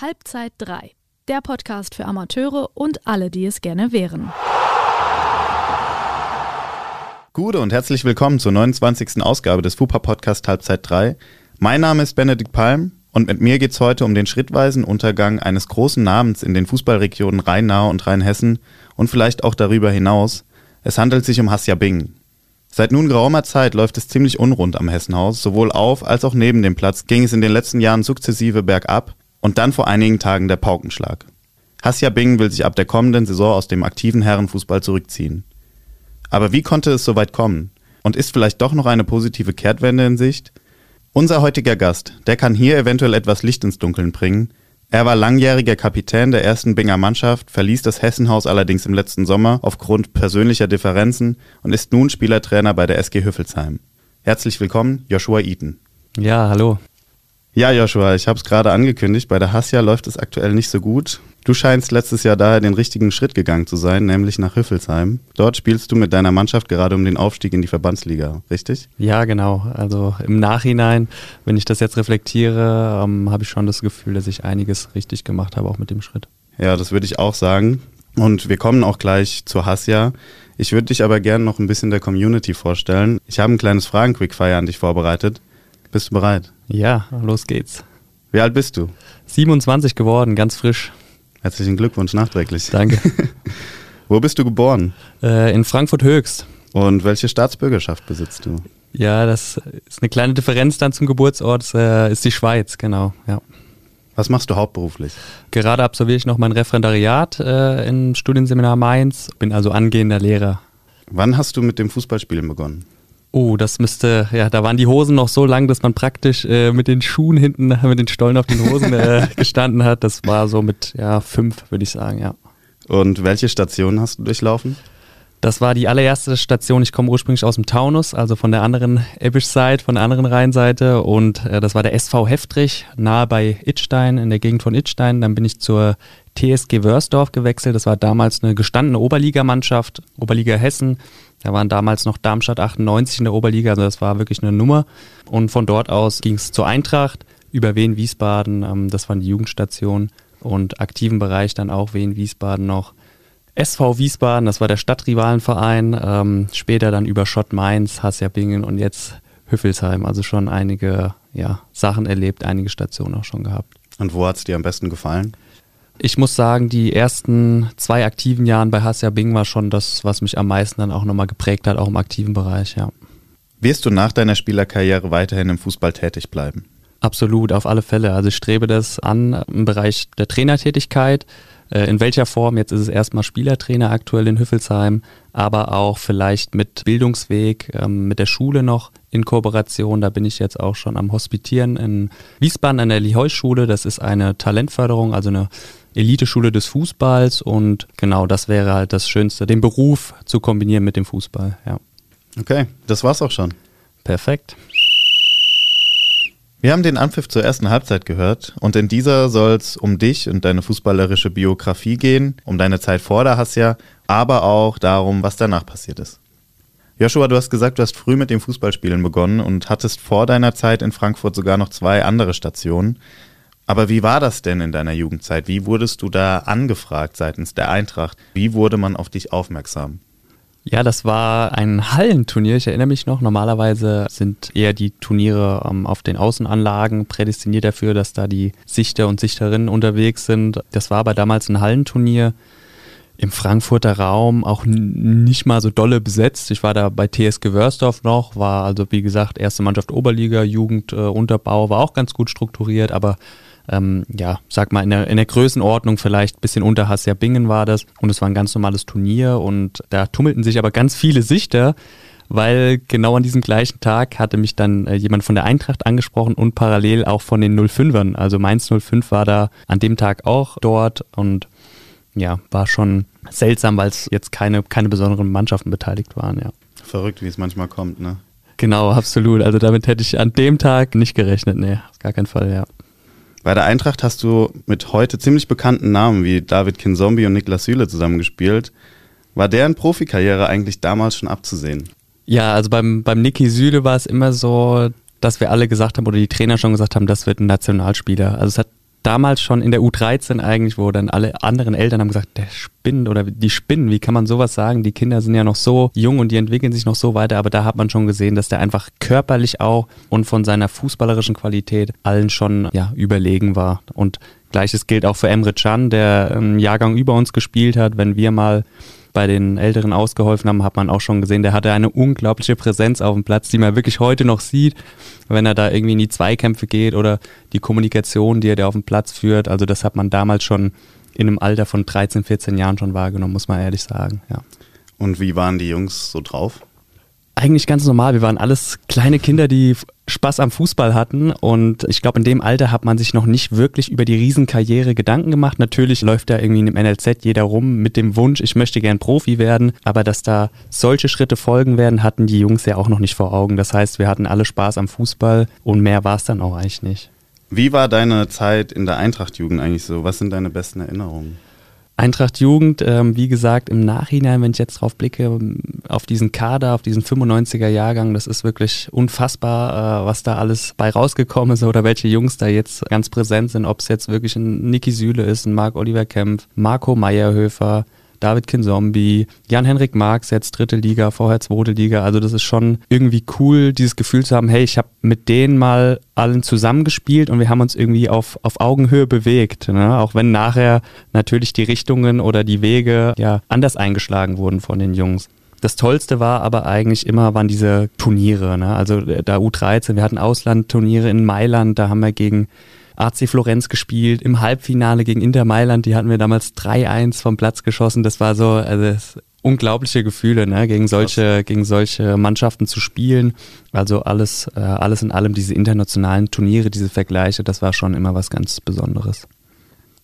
Halbzeit 3, der Podcast für Amateure und alle, die es gerne wären. Gute und herzlich willkommen zur 29. Ausgabe des FUPA Podcast Halbzeit 3. Mein Name ist Benedikt Palm und mit mir geht es heute um den schrittweisen Untergang eines großen Namens in den Fußballregionen Rhein-Nahe und Rheinhessen und vielleicht auch darüber hinaus. Es handelt sich um Hasja Bing. Seit nun geraumer Zeit läuft es ziemlich unrund am Hessenhaus. Sowohl auf als auch neben dem Platz ging es in den letzten Jahren sukzessive bergab und dann vor einigen Tagen der Paukenschlag. Hasja Bing will sich ab der kommenden Saison aus dem aktiven Herrenfußball zurückziehen. Aber wie konnte es so weit kommen? Und ist vielleicht doch noch eine positive Kehrtwende in Sicht? Unser heutiger Gast, der kann hier eventuell etwas Licht ins Dunkeln bringen. Er war langjähriger Kapitän der ersten Binger Mannschaft, verließ das Hessenhaus allerdings im letzten Sommer aufgrund persönlicher Differenzen und ist nun Spielertrainer bei der SG Hüffelsheim. Herzlich willkommen, Joshua Eaton. Ja, hallo. Ja, Joshua, ich habe es gerade angekündigt, bei der Hassia läuft es aktuell nicht so gut. Du scheinst letztes Jahr daher den richtigen Schritt gegangen zu sein, nämlich nach Hüffelsheim. Dort spielst du mit deiner Mannschaft gerade um den Aufstieg in die Verbandsliga, richtig? Ja, genau. Also im Nachhinein, wenn ich das jetzt reflektiere, ähm, habe ich schon das Gefühl, dass ich einiges richtig gemacht habe, auch mit dem Schritt. Ja, das würde ich auch sagen. Und wir kommen auch gleich zur Hassia. Ich würde dich aber gerne noch ein bisschen der Community vorstellen. Ich habe ein kleines Fragen-Quickfire an dich vorbereitet. Bist du bereit? Ja, los geht's. Wie alt bist du? 27 geworden, ganz frisch. Herzlichen Glückwunsch nachträglich. Danke. Wo bist du geboren? Äh, in Frankfurt Höchst. Und welche Staatsbürgerschaft besitzt du? Ja, das ist eine kleine Differenz dann zum Geburtsort, das, äh, ist die Schweiz, genau, ja. Was machst du hauptberuflich? Gerade absolviere ich noch mein Referendariat äh, im Studienseminar Mainz, bin also angehender Lehrer. Wann hast du mit dem Fußballspielen begonnen? Oh, das müsste, ja, da waren die Hosen noch so lang, dass man praktisch äh, mit den Schuhen hinten, mit den Stollen auf den Hosen äh, gestanden hat. Das war so mit, ja, fünf, würde ich sagen, ja. Und welche Stationen hast du durchlaufen? Das war die allererste Station. Ich komme ursprünglich aus dem Taunus, also von der anderen Ebbisch-Seite, von der anderen Rheinseite. Und äh, das war der SV Heftrich, nahe bei Itstein, in der Gegend von Itstein. Dann bin ich zur TSG Wörsdorf gewechselt. Das war damals eine gestandene Oberligamannschaft, Oberliga Hessen. Da waren damals noch Darmstadt 98 in der Oberliga, also das war wirklich eine Nummer. Und von dort aus ging es zur Eintracht über Wien Wiesbaden, ähm, das waren die Jugendstationen und aktiven Bereich dann auch Wien Wiesbaden noch. SV Wiesbaden, das war der Stadtrivalenverein, ähm, später dann über Schott Mainz, Hassia-Bingen und jetzt Hüffelsheim, also schon einige ja, Sachen erlebt, einige Stationen auch schon gehabt. Und wo hat es dir am besten gefallen? Ich muss sagen, die ersten zwei aktiven Jahren bei Hassia Bing war schon das, was mich am meisten dann auch nochmal geprägt hat, auch im aktiven Bereich, ja. Wirst du nach deiner Spielerkarriere weiterhin im Fußball tätig bleiben? Absolut, auf alle Fälle. Also ich strebe das an im Bereich der Trainertätigkeit. Äh, in welcher Form? Jetzt ist es erstmal Spielertrainer aktuell in Hüffelsheim, aber auch vielleicht mit Bildungsweg, ähm, mit der Schule noch in Kooperation. Da bin ich jetzt auch schon am Hospitieren in Wiesbaden an der Liheu-Schule. Das ist eine Talentförderung, also eine Eliteschule des Fußballs und genau das wäre halt das Schönste, den Beruf zu kombinieren mit dem Fußball, ja. Okay, das war's auch schon. Perfekt. Wir haben den Anpfiff zur ersten Halbzeit gehört und in dieser soll es um dich und deine fußballerische Biografie gehen, um deine Zeit vor der Hassia, aber auch darum, was danach passiert ist. Joshua, du hast gesagt, du hast früh mit dem Fußballspielen begonnen und hattest vor deiner Zeit in Frankfurt sogar noch zwei andere Stationen. Aber wie war das denn in deiner Jugendzeit? Wie wurdest du da angefragt seitens der Eintracht? Wie wurde man auf dich aufmerksam? Ja, das war ein Hallenturnier. Ich erinnere mich noch. Normalerweise sind eher die Turniere ähm, auf den Außenanlagen prädestiniert dafür, dass da die Sichter und Sichterinnen unterwegs sind. Das war aber damals ein Hallenturnier im Frankfurter Raum auch nicht mal so dolle besetzt. Ich war da bei TSG Wörsdorf noch, war also wie gesagt erste Mannschaft Oberliga, Jugend, äh, Unterbau, war auch ganz gut strukturiert, aber ähm, ja, sag mal, in der, in der Größenordnung vielleicht ein bisschen unter Hassia Bingen war das. Und es war ein ganz normales Turnier und da tummelten sich aber ganz viele Sichter, weil genau an diesem gleichen Tag hatte mich dann äh, jemand von der Eintracht angesprochen und parallel auch von den 05ern. Also Mainz 05 war da an dem Tag auch dort und ja, war schon seltsam, weil es jetzt keine, keine besonderen Mannschaften beteiligt waren, ja. Verrückt, wie es manchmal kommt, ne? Genau, absolut. Also damit hätte ich an dem Tag nicht gerechnet, nee, auf gar keinen Fall, ja. Bei der Eintracht hast du mit heute ziemlich bekannten Namen wie David Kinzombie und Niklas Süle zusammengespielt. War deren Profikarriere eigentlich damals schon abzusehen? Ja, also beim, beim Niki Süle war es immer so, dass wir alle gesagt haben oder die Trainer schon gesagt haben, das wird ein Nationalspieler. Also es hat damals schon in der U13 eigentlich, wo dann alle anderen Eltern haben gesagt, der spinnt oder die spinnen, wie kann man sowas sagen? Die Kinder sind ja noch so jung und die entwickeln sich noch so weiter, aber da hat man schon gesehen, dass der einfach körperlich auch und von seiner fußballerischen Qualität allen schon ja, überlegen war. Und gleiches gilt auch für Emre Can, der einen Jahrgang über uns gespielt hat. Wenn wir mal bei den Älteren ausgeholfen haben, hat man auch schon gesehen, der hatte eine unglaubliche Präsenz auf dem Platz, die man wirklich heute noch sieht, wenn er da irgendwie in die Zweikämpfe geht oder die Kommunikation, die er da auf dem Platz führt. Also das hat man damals schon in einem Alter von 13, 14 Jahren schon wahrgenommen, muss man ehrlich sagen. Ja. Und wie waren die Jungs so drauf? Eigentlich ganz normal. Wir waren alles kleine Kinder, die Spaß am Fußball hatten und ich glaube, in dem Alter hat man sich noch nicht wirklich über die Riesenkarriere Gedanken gemacht. Natürlich läuft da irgendwie im NLZ jeder rum mit dem Wunsch, ich möchte gern Profi werden, aber dass da solche Schritte folgen werden, hatten die Jungs ja auch noch nicht vor Augen. Das heißt, wir hatten alle Spaß am Fußball und mehr war es dann auch eigentlich nicht. Wie war deine Zeit in der Eintracht-Jugend eigentlich so? Was sind deine besten Erinnerungen? Eintracht Jugend, ähm, wie gesagt, im Nachhinein, wenn ich jetzt drauf blicke, ähm, auf diesen Kader, auf diesen 95er Jahrgang, das ist wirklich unfassbar, äh, was da alles bei rausgekommen ist oder welche Jungs da jetzt ganz präsent sind, ob es jetzt wirklich ein Niki Süle ist, ein Marc Oliver Kempf, Marco Meyerhöfer, David Kinzombie, Jan-Henrik Marx, jetzt dritte Liga, vorher zweite Liga. Also das ist schon irgendwie cool, dieses Gefühl zu haben, hey, ich habe mit denen mal allen zusammengespielt und wir haben uns irgendwie auf, auf Augenhöhe bewegt. Ne? Auch wenn nachher natürlich die Richtungen oder die Wege ja anders eingeschlagen wurden von den Jungs. Das Tollste war aber eigentlich immer, waren diese Turniere. Ne? Also da U13, wir hatten Auslandturniere in Mailand, da haben wir gegen AC Florenz gespielt, im Halbfinale gegen Inter Mailand, die hatten wir damals 3-1 vom Platz geschossen. Das war so, also unglaubliche Gefühle, ne, gegen solche, gegen solche Mannschaften zu spielen. Also alles, äh, alles in allem diese internationalen Turniere, diese Vergleiche, das war schon immer was ganz Besonderes.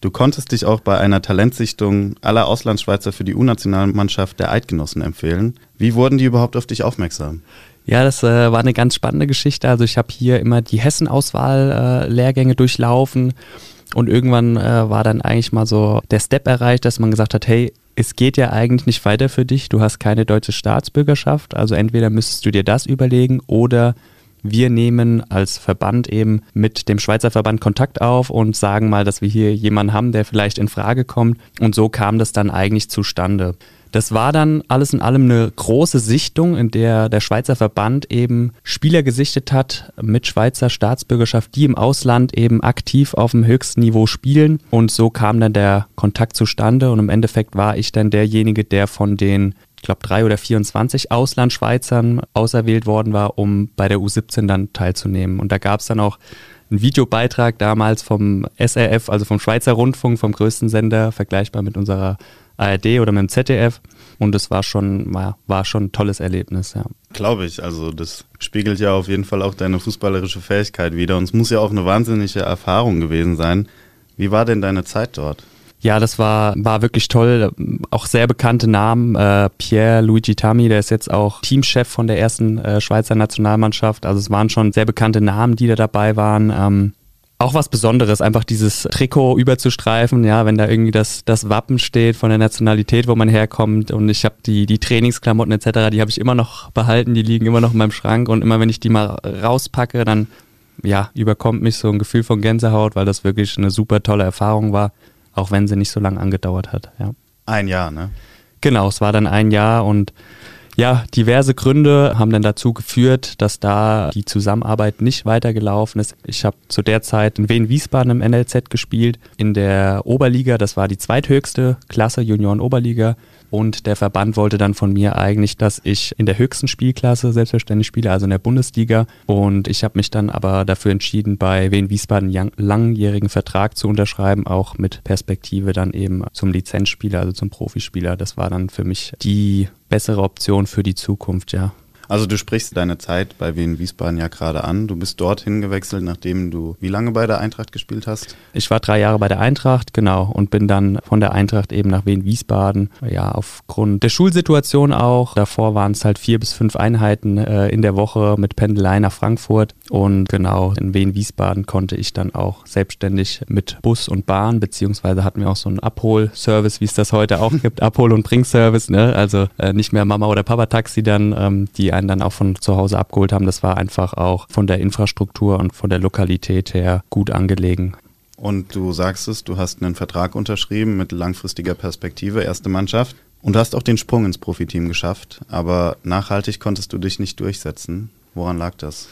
Du konntest dich auch bei einer Talentsichtung aller Auslandsschweizer für die U-Nationalmannschaft der Eidgenossen empfehlen. Wie wurden die überhaupt auf dich aufmerksam? Ja, das äh, war eine ganz spannende Geschichte. Also ich habe hier immer die Hessen-Auswahl-Lehrgänge äh, durchlaufen und irgendwann äh, war dann eigentlich mal so der Step erreicht, dass man gesagt hat, hey, es geht ja eigentlich nicht weiter für dich, du hast keine deutsche Staatsbürgerschaft, also entweder müsstest du dir das überlegen oder wir nehmen als Verband eben mit dem Schweizer Verband Kontakt auf und sagen mal, dass wir hier jemanden haben, der vielleicht in Frage kommt. Und so kam das dann eigentlich zustande. Das war dann alles in allem eine große Sichtung, in der der Schweizer Verband eben Spieler gesichtet hat mit Schweizer Staatsbürgerschaft, die im Ausland eben aktiv auf dem höchsten Niveau spielen. Und so kam dann der Kontakt zustande und im Endeffekt war ich dann derjenige, der von den ich glaube, drei oder 24 Auslandschweizern auserwählt worden war, um bei der U17 dann teilzunehmen. Und da gab es dann auch einen Videobeitrag damals vom SRF, also vom Schweizer Rundfunk, vom größten Sender, vergleichbar mit unserer ARD oder mit dem ZDF. Und das war schon, war, war schon ein tolles Erlebnis, ja. Glaube ich. Also das spiegelt ja auf jeden Fall auch deine fußballerische Fähigkeit wieder. Und es muss ja auch eine wahnsinnige Erfahrung gewesen sein. Wie war denn deine Zeit dort? Ja, das war, war wirklich toll. Auch sehr bekannte Namen. Äh, Pierre Luigi Tami, der ist jetzt auch Teamchef von der ersten äh, Schweizer Nationalmannschaft. Also es waren schon sehr bekannte Namen, die da dabei waren. Ähm, auch was Besonderes, einfach dieses Trikot überzustreifen, ja, wenn da irgendwie das, das Wappen steht von der Nationalität, wo man herkommt und ich habe die, die Trainingsklamotten etc., die habe ich immer noch behalten, die liegen immer noch in meinem Schrank und immer wenn ich die mal rauspacke, dann ja, überkommt mich so ein Gefühl von Gänsehaut, weil das wirklich eine super tolle Erfahrung war, auch wenn sie nicht so lange angedauert hat, ja. Ein Jahr, ne? Genau, es war dann ein Jahr und ja, diverse Gründe haben dann dazu geführt, dass da die Zusammenarbeit nicht weitergelaufen ist. Ich habe zu der Zeit in Wien-Wiesbaden im NLZ gespielt, in der Oberliga, das war die zweithöchste Klasse, Junioren-Oberliga. Und der Verband wollte dann von mir eigentlich, dass ich in der höchsten Spielklasse selbstverständlich spiele, also in der Bundesliga. Und ich habe mich dann aber dafür entschieden, bei Wien Wiesbaden einen langjährigen Vertrag zu unterschreiben, auch mit Perspektive dann eben zum Lizenzspieler, also zum Profispieler. Das war dann für mich die bessere Option für die Zukunft, ja. Also du sprichst deine Zeit bei Wien Wiesbaden ja gerade an. Du bist dorthin gewechselt, nachdem du wie lange bei der Eintracht gespielt hast? Ich war drei Jahre bei der Eintracht, genau, und bin dann von der Eintracht eben nach Wien Wiesbaden. Ja, aufgrund der Schulsituation auch. Davor waren es halt vier bis fünf Einheiten äh, in der Woche mit Pendelei nach Frankfurt. Und genau, in Wien Wiesbaden konnte ich dann auch selbstständig mit Bus und Bahn, beziehungsweise hatten wir auch so einen Abholservice, wie es das heute auch gibt, Abhol- und Bringservice, ne? Also äh, nicht mehr Mama oder Papa Taxi dann, ähm, die einen dann auch von zu Hause abgeholt haben. Das war einfach auch von der Infrastruktur und von der Lokalität her gut angelegen. Und du sagst es, du hast einen Vertrag unterschrieben mit langfristiger Perspektive, erste Mannschaft. Und du hast auch den Sprung ins Profiteam geschafft, aber nachhaltig konntest du dich nicht durchsetzen. Woran lag das?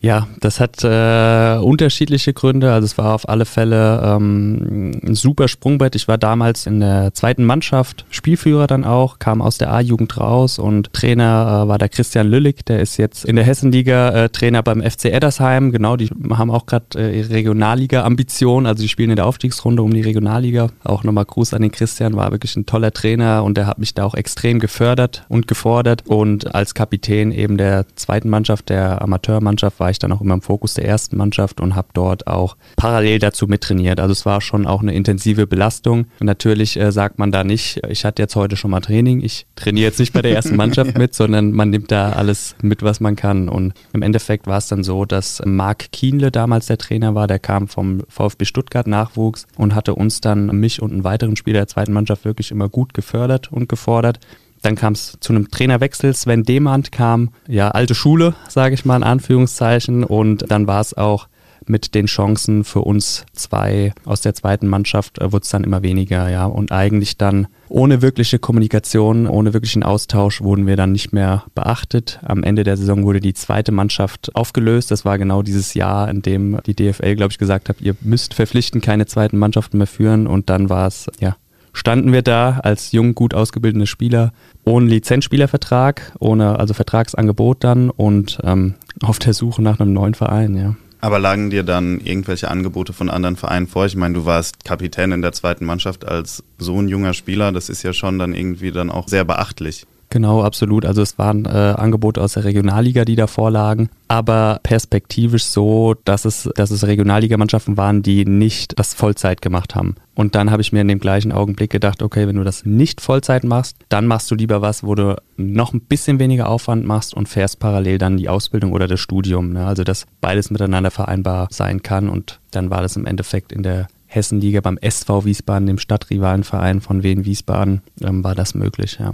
Ja, das hat äh, unterschiedliche Gründe. Also es war auf alle Fälle ähm, ein super Sprungbrett. Ich war damals in der zweiten Mannschaft, Spielführer dann auch, kam aus der A-Jugend raus und Trainer äh, war der Christian Lüllig, der ist jetzt in der Hessenliga äh, Trainer beim FC Eddersheim. Genau, die haben auch gerade äh, ihre Regionalliga-Ambition. Also die spielen in der Aufstiegsrunde um die Regionalliga. Auch nochmal Gruß an den Christian, war wirklich ein toller Trainer und der hat mich da auch extrem gefördert und gefordert. Und als Kapitän eben der zweiten Mannschaft, der Amateurmannschaft, war war ich dann auch immer im Fokus der ersten Mannschaft und habe dort auch parallel dazu mittrainiert. Also es war schon auch eine intensive Belastung. Und natürlich äh, sagt man da nicht, ich hatte jetzt heute schon mal Training, ich trainiere jetzt nicht bei der ersten Mannschaft ja. mit, sondern man nimmt da alles mit, was man kann. Und im Endeffekt war es dann so, dass Marc Kienle damals der Trainer war, der kam vom VfB Stuttgart Nachwuchs und hatte uns dann, mich und einen weiteren Spieler der zweiten Mannschaft wirklich immer gut gefördert und gefordert. Dann kam es zu einem Trainerwechsel. Sven Demand kam, ja, alte Schule, sage ich mal in Anführungszeichen. Und dann war es auch mit den Chancen für uns zwei aus der zweiten Mannschaft äh, wurde es dann immer weniger, ja. Und eigentlich dann ohne wirkliche Kommunikation, ohne wirklichen Austausch wurden wir dann nicht mehr beachtet. Am Ende der Saison wurde die zweite Mannschaft aufgelöst. Das war genau dieses Jahr, in dem die DFL, glaube ich, gesagt hat, ihr müsst verpflichten, keine zweiten Mannschaften mehr führen. Und dann war es, ja, standen wir da als jung, gut ausgebildete Spieler ohne Lizenzspielervertrag, ohne also Vertragsangebot dann und ähm, auf der Suche nach einem neuen Verein, ja. Aber lagen dir dann irgendwelche Angebote von anderen Vereinen vor? Ich meine, du warst Kapitän in der zweiten Mannschaft als so ein junger Spieler, das ist ja schon dann irgendwie dann auch sehr beachtlich. Genau, absolut. Also es waren äh, Angebote aus der Regionalliga, die da vorlagen, aber perspektivisch so, dass es, dass es Regionalligamannschaften waren, die nicht das Vollzeit gemacht haben. Und dann habe ich mir in dem gleichen Augenblick gedacht, okay, wenn du das nicht Vollzeit machst, dann machst du lieber was, wo du noch ein bisschen weniger Aufwand machst und fährst parallel dann die Ausbildung oder das Studium. Ne? Also dass beides miteinander vereinbar sein kann. Und dann war das im Endeffekt in der Hessenliga beim SV Wiesbaden, dem Stadtrivalenverein von Wien Wiesbaden, ähm, war das möglich, ja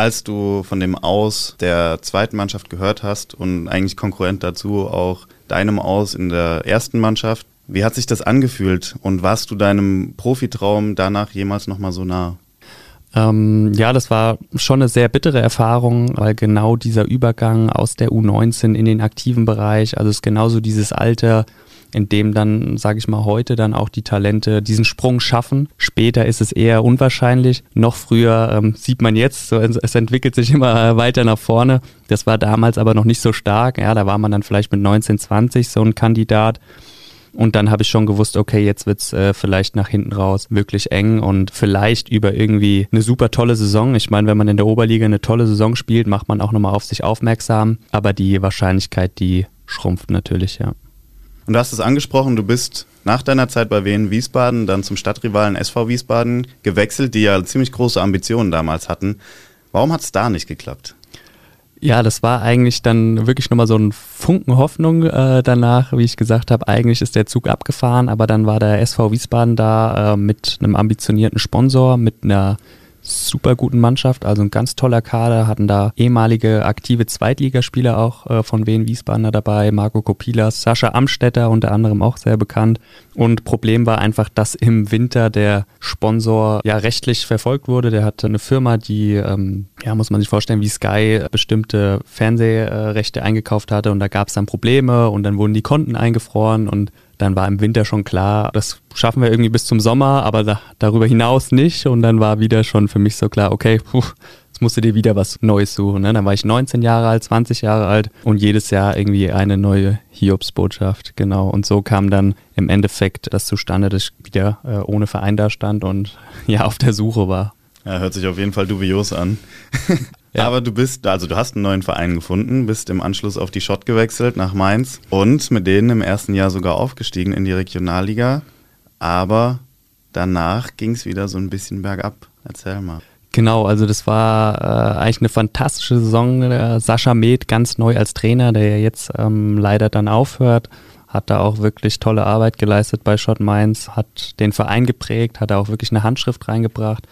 als du von dem Aus der zweiten Mannschaft gehört hast und eigentlich konkurrent dazu auch deinem Aus in der ersten Mannschaft, wie hat sich das angefühlt und warst du deinem Profitraum danach jemals nochmal so nah? Ähm, ja, das war schon eine sehr bittere Erfahrung, weil genau dieser Übergang aus der U19 in den aktiven Bereich, also es ist genauso dieses Alter, in dem dann, sage ich mal, heute dann auch die Talente diesen Sprung schaffen. Später ist es eher unwahrscheinlich. Noch früher ähm, sieht man jetzt, so, es entwickelt sich immer weiter nach vorne. Das war damals aber noch nicht so stark. Ja, da war man dann vielleicht mit 19, 20 so ein Kandidat. Und dann habe ich schon gewusst, okay, jetzt wird's äh, vielleicht nach hinten raus wirklich eng und vielleicht über irgendwie eine super tolle Saison. Ich meine, wenn man in der Oberliga eine tolle Saison spielt, macht man auch nochmal auf sich aufmerksam. Aber die Wahrscheinlichkeit, die schrumpft natürlich, ja. Und du hast es angesprochen, du bist nach deiner Zeit bei Wien Wiesbaden dann zum Stadtrivalen SV Wiesbaden gewechselt, die ja ziemlich große Ambitionen damals hatten. Warum hat es da nicht geklappt? Ja, das war eigentlich dann wirklich nochmal so ein Funken Hoffnung äh, danach, wie ich gesagt habe. Eigentlich ist der Zug abgefahren, aber dann war der SV Wiesbaden da äh, mit einem ambitionierten Sponsor, mit einer super guten Mannschaft, also ein ganz toller Kader, hatten da ehemalige aktive Zweitligaspieler auch äh, von Wien Wiesbadener dabei, Marco Kopilas, Sascha Amstetter unter anderem auch sehr bekannt. Und Problem war einfach, dass im Winter der Sponsor ja rechtlich verfolgt wurde. Der hatte eine Firma, die, ähm, ja, muss man sich vorstellen, wie Sky bestimmte Fernsehrechte eingekauft hatte und da gab es dann Probleme und dann wurden die Konten eingefroren und dann war im Winter schon klar, das schaffen wir irgendwie bis zum Sommer, aber da, darüber hinaus nicht. Und dann war wieder schon für mich so klar, okay, puh, jetzt musst du dir wieder was Neues suchen. Ne? Dann war ich 19 Jahre alt, 20 Jahre alt und jedes Jahr irgendwie eine neue Hiobsbotschaft. Genau. Und so kam dann im Endeffekt das zustande, dass ich wieder äh, ohne Verein da stand und ja auf der Suche war. Ja, hört sich auf jeden Fall dubios an. Ja. Aber du bist, also du hast einen neuen Verein gefunden, bist im Anschluss auf die Schott gewechselt nach Mainz und mit denen im ersten Jahr sogar aufgestiegen in die Regionalliga. Aber danach ging es wieder so ein bisschen bergab. Erzähl mal. Genau, also das war äh, eigentlich eine fantastische Saison. Der Sascha Med ganz neu als Trainer, der ja jetzt ähm, leider dann aufhört, hat da auch wirklich tolle Arbeit geleistet bei Schott Mainz, hat den Verein geprägt, hat da auch wirklich eine Handschrift reingebracht.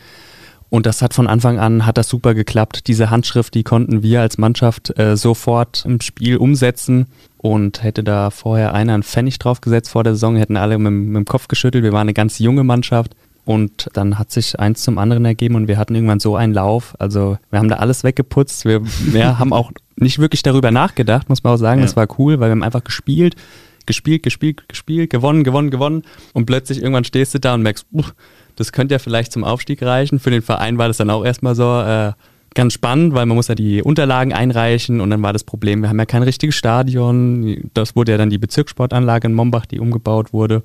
Und das hat von Anfang an, hat das super geklappt. Diese Handschrift, die konnten wir als Mannschaft äh, sofort im Spiel umsetzen. Und hätte da vorher einer einen Pfennig draufgesetzt vor der Saison, hätten alle mit, mit dem Kopf geschüttelt. Wir waren eine ganz junge Mannschaft. Und dann hat sich eins zum anderen ergeben und wir hatten irgendwann so einen Lauf. Also wir haben da alles weggeputzt. Wir, wir haben auch nicht wirklich darüber nachgedacht, muss man auch sagen. Ja. Das war cool, weil wir haben einfach gespielt, gespielt, gespielt, gespielt, gewonnen, gewonnen, gewonnen. Und plötzlich irgendwann stehst du da und merkst, uh, das könnte ja vielleicht zum Aufstieg reichen. Für den Verein war das dann auch erstmal so äh, ganz spannend, weil man muss ja die Unterlagen einreichen und dann war das Problem, wir haben ja kein richtiges Stadion. Das wurde ja dann die Bezirkssportanlage in Mombach, die umgebaut wurde.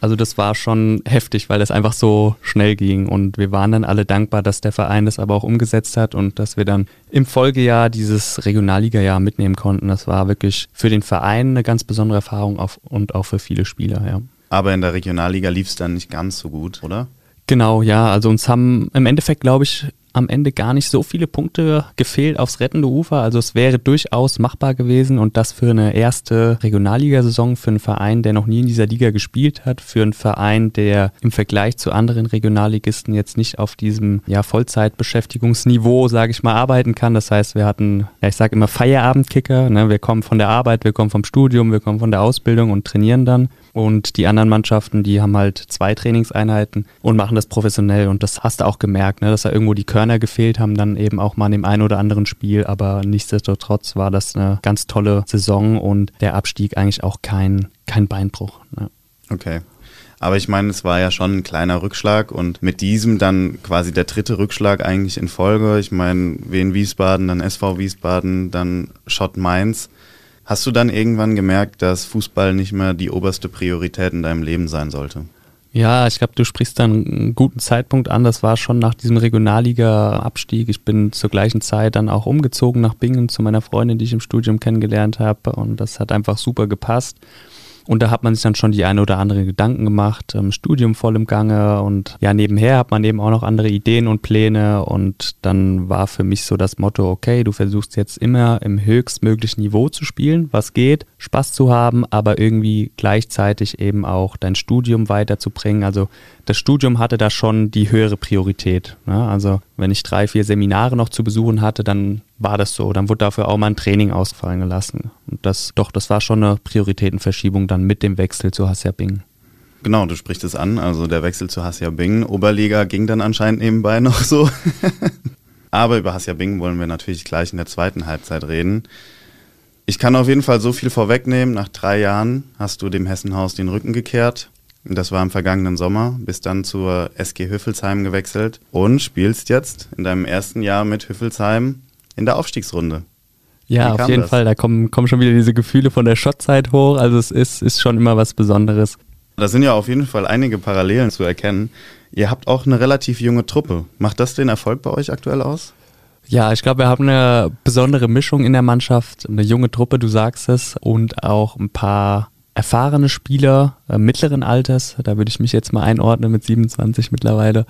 Also das war schon heftig, weil das einfach so schnell ging und wir waren dann alle dankbar, dass der Verein das aber auch umgesetzt hat und dass wir dann im Folgejahr dieses Regionalliga-Jahr mitnehmen konnten. Das war wirklich für den Verein eine ganz besondere Erfahrung und auch für viele Spieler, ja. Aber in der Regionalliga lief es dann nicht ganz so gut, oder? Genau, ja. Also uns haben im Endeffekt, glaube ich, am Ende gar nicht so viele Punkte gefehlt aufs rettende Ufer. Also es wäre durchaus machbar gewesen und das für eine erste Regionalligasaison für einen Verein, der noch nie in dieser Liga gespielt hat, für einen Verein, der im Vergleich zu anderen Regionalligisten jetzt nicht auf diesem ja, Vollzeitbeschäftigungsniveau, sage ich mal, arbeiten kann. Das heißt, wir hatten, ja, ich sage immer Feierabendkicker. Ne? Wir kommen von der Arbeit, wir kommen vom Studium, wir kommen von der Ausbildung und trainieren dann. Und die anderen Mannschaften, die haben halt zwei Trainingseinheiten und machen das professionell. Und das hast du auch gemerkt, ne? dass da irgendwo die Körner gefehlt haben, dann eben auch mal in dem einen oder anderen Spiel. Aber nichtsdestotrotz war das eine ganz tolle Saison und der Abstieg eigentlich auch kein, kein Beinbruch. Ne? Okay. Aber ich meine, es war ja schon ein kleiner Rückschlag und mit diesem dann quasi der dritte Rückschlag eigentlich in Folge. Ich meine, Wien Wiesbaden, dann SV Wiesbaden, dann Schott Mainz. Hast du dann irgendwann gemerkt, dass Fußball nicht mehr die oberste Priorität in deinem Leben sein sollte? Ja, ich glaube, du sprichst dann einen guten Zeitpunkt an. Das war schon nach diesem Regionalliga-Abstieg. Ich bin zur gleichen Zeit dann auch umgezogen nach Bingen zu meiner Freundin, die ich im Studium kennengelernt habe. Und das hat einfach super gepasst. Und da hat man sich dann schon die eine oder andere Gedanken gemacht, ähm, Studium voll im Gange und ja, nebenher hat man eben auch noch andere Ideen und Pläne und dann war für mich so das Motto, okay, du versuchst jetzt immer im höchstmöglichen Niveau zu spielen, was geht, Spaß zu haben, aber irgendwie gleichzeitig eben auch dein Studium weiterzubringen. Also das Studium hatte da schon die höhere Priorität. Ne? Also wenn ich drei, vier Seminare noch zu besuchen hatte, dann war das so. Dann wurde dafür auch mal ein Training ausfallen gelassen. Und das, doch, das war schon eine Prioritätenverschiebung dann mit dem Wechsel zu Hassia Bing. Genau, du sprichst es an. Also der Wechsel zu Hassia Bing. Oberliga ging dann anscheinend nebenbei noch so. Aber über Hassia Bing wollen wir natürlich gleich in der zweiten Halbzeit reden. Ich kann auf jeden Fall so viel vorwegnehmen. Nach drei Jahren hast du dem Hessenhaus den Rücken gekehrt. Das war im vergangenen Sommer, bist dann zur SG Hüffelsheim gewechselt und spielst jetzt in deinem ersten Jahr mit Hüffelsheim in der Aufstiegsrunde. Ja, auf jeden das? Fall. Da kommen, kommen schon wieder diese Gefühle von der Schottzeit hoch. Also es ist, ist schon immer was Besonderes. Da sind ja auf jeden Fall einige Parallelen zu erkennen. Ihr habt auch eine relativ junge Truppe. Macht das den Erfolg bei euch aktuell aus? Ja, ich glaube, wir haben eine besondere Mischung in der Mannschaft. Eine junge Truppe, du sagst es, und auch ein paar erfahrene Spieler äh, mittleren Alters. Da würde ich mich jetzt mal einordnen mit 27 mittlerweile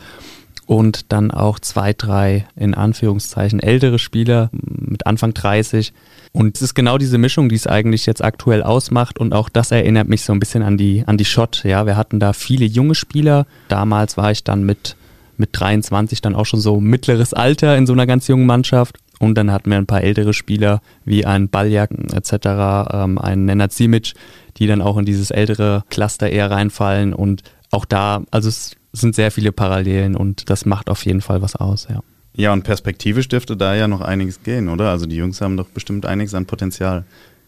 und dann auch zwei, drei in Anführungszeichen ältere Spieler mit Anfang 30. Und es ist genau diese Mischung, die es eigentlich jetzt aktuell ausmacht und auch das erinnert mich so ein bisschen an die, an die Schott. Ja, wir hatten da viele junge Spieler. Damals war ich dann mit, mit 23 dann auch schon so mittleres Alter in so einer ganz jungen Mannschaft. Und dann hatten wir ein paar ältere Spieler wie ein Baljak etc., ähm, ein Nenad Simic, die dann auch in dieses ältere Cluster eher reinfallen. Und auch da, also es sind sehr viele Parallelen und das macht auf jeden Fall was aus, ja. Ja, und perspektivisch dürfte da ja noch einiges gehen, oder? Also die Jungs haben doch bestimmt einiges an Potenzial.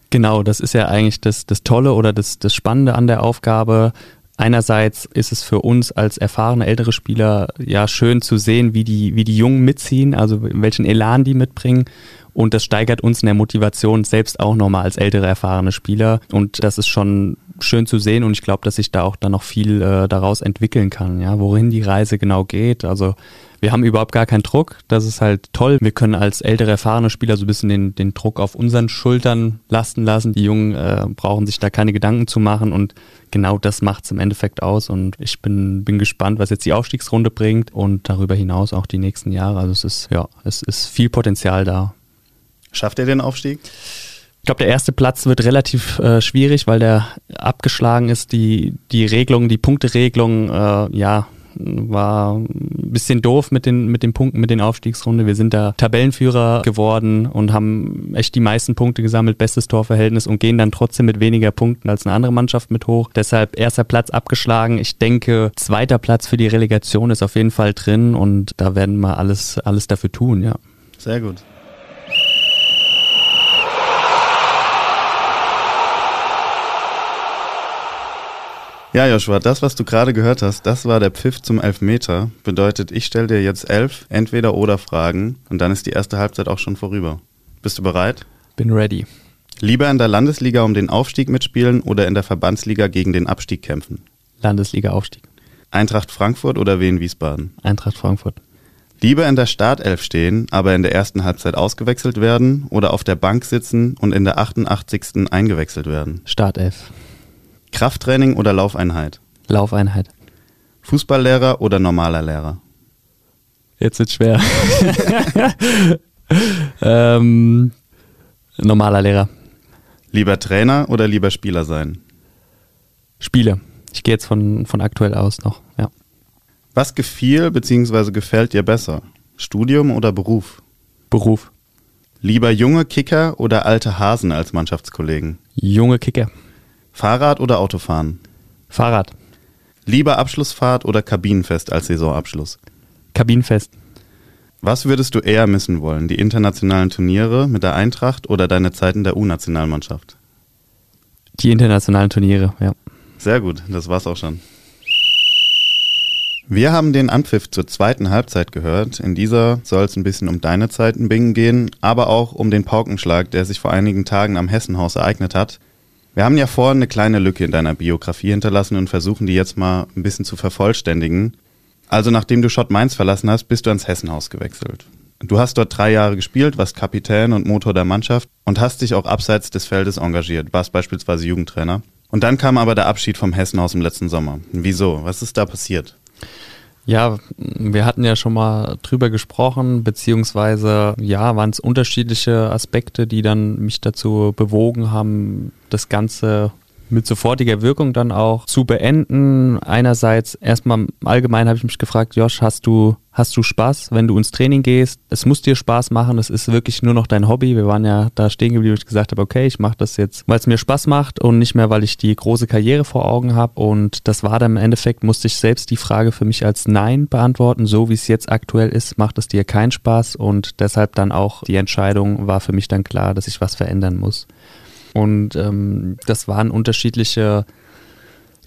Genau, das ist ja eigentlich das, das Tolle oder das, das Spannende an der Aufgabe. Einerseits ist es für uns als erfahrene ältere Spieler ja schön zu sehen, wie die, wie die Jungen mitziehen, also welchen Elan die mitbringen. Und das steigert uns in der Motivation selbst auch nochmal als ältere, erfahrene Spieler. Und das ist schon schön zu sehen und ich glaube, dass sich da auch dann noch viel äh, daraus entwickeln kann, ja, wohin die Reise genau geht. Also wir haben überhaupt gar keinen Druck. Das ist halt toll. Wir können als ältere, erfahrene Spieler so ein bisschen den, den Druck auf unseren Schultern lasten lassen. Die Jungen äh, brauchen sich da keine Gedanken zu machen und genau das macht es im Endeffekt aus. Und ich bin, bin gespannt, was jetzt die Aufstiegsrunde bringt und darüber hinaus auch die nächsten Jahre. Also es ist, ja, es ist viel Potenzial da. Schafft ihr den Aufstieg? Ich glaube, der erste Platz wird relativ äh, schwierig, weil der abgeschlagen ist. Die, die Regelung, die Punkteregelung, äh, ja, war ein bisschen doof mit den, mit den Punkten, mit den Aufstiegsrunde. Wir sind da Tabellenführer geworden und haben echt die meisten Punkte gesammelt, bestes Torverhältnis und gehen dann trotzdem mit weniger Punkten als eine andere Mannschaft mit hoch. Deshalb erster Platz abgeschlagen. Ich denke, zweiter Platz für die Relegation ist auf jeden Fall drin und da werden wir alles, alles dafür tun, ja. Sehr gut. Ja, Joshua, das, was du gerade gehört hast, das war der Pfiff zum Elfmeter. Bedeutet, ich stelle dir jetzt elf Entweder-Oder-Fragen und dann ist die erste Halbzeit auch schon vorüber. Bist du bereit? Bin ready. Lieber in der Landesliga um den Aufstieg mitspielen oder in der Verbandsliga gegen den Abstieg kämpfen? Landesliga-Aufstieg. Eintracht Frankfurt oder Wien Wiesbaden? Eintracht Frankfurt. Lieber in der Startelf stehen, aber in der ersten Halbzeit ausgewechselt werden oder auf der Bank sitzen und in der 88. eingewechselt werden? Startelf. Krafttraining oder Laufeinheit? Laufeinheit. Fußballlehrer oder normaler Lehrer? Jetzt wird schwer. ähm, normaler Lehrer. Lieber Trainer oder lieber Spieler sein? Spiele. Ich gehe jetzt von, von aktuell aus noch, ja. Was gefiel bzw. gefällt dir besser? Studium oder Beruf? Beruf. Lieber junge Kicker oder alte Hasen als Mannschaftskollegen? Junge Kicker. Fahrrad oder Autofahren? Fahrrad. Lieber Abschlussfahrt oder Kabinenfest als Saisonabschluss? Kabinenfest. Was würdest du eher missen wollen? Die internationalen Turniere mit der Eintracht oder deine Zeit in der U-Nationalmannschaft? Die internationalen Turniere, ja. Sehr gut, das war's auch schon. Wir haben den Anpfiff zur zweiten Halbzeit gehört. In dieser soll es ein bisschen um deine Zeit in Bingen gehen, aber auch um den Paukenschlag, der sich vor einigen Tagen am Hessenhaus ereignet hat. Wir haben ja vorhin eine kleine Lücke in deiner Biografie hinterlassen und versuchen die jetzt mal ein bisschen zu vervollständigen. Also nachdem du Schott Mainz verlassen hast, bist du ans Hessenhaus gewechselt. Du hast dort drei Jahre gespielt, warst Kapitän und Motor der Mannschaft und hast dich auch abseits des Feldes engagiert, warst beispielsweise Jugendtrainer. Und dann kam aber der Abschied vom Hessenhaus im letzten Sommer. Wieso? Was ist da passiert? Ja, wir hatten ja schon mal drüber gesprochen, beziehungsweise ja, waren es unterschiedliche Aspekte, die dann mich dazu bewogen haben, das Ganze mit sofortiger Wirkung dann auch zu beenden. Einerseits erstmal allgemein habe ich mich gefragt, Josh, hast du hast du Spaß, wenn du ins Training gehst? Es muss dir Spaß machen, es ist wirklich nur noch dein Hobby. Wir waren ja da stehen geblieben, ich gesagt habe, okay, ich mache das jetzt, weil es mir Spaß macht und nicht mehr, weil ich die große Karriere vor Augen habe. Und das war dann im Endeffekt, musste ich selbst die Frage für mich als Nein beantworten. So wie es jetzt aktuell ist, macht es dir keinen Spaß und deshalb dann auch die Entscheidung war für mich dann klar, dass ich was verändern muss. Und ähm, das waren unterschiedliche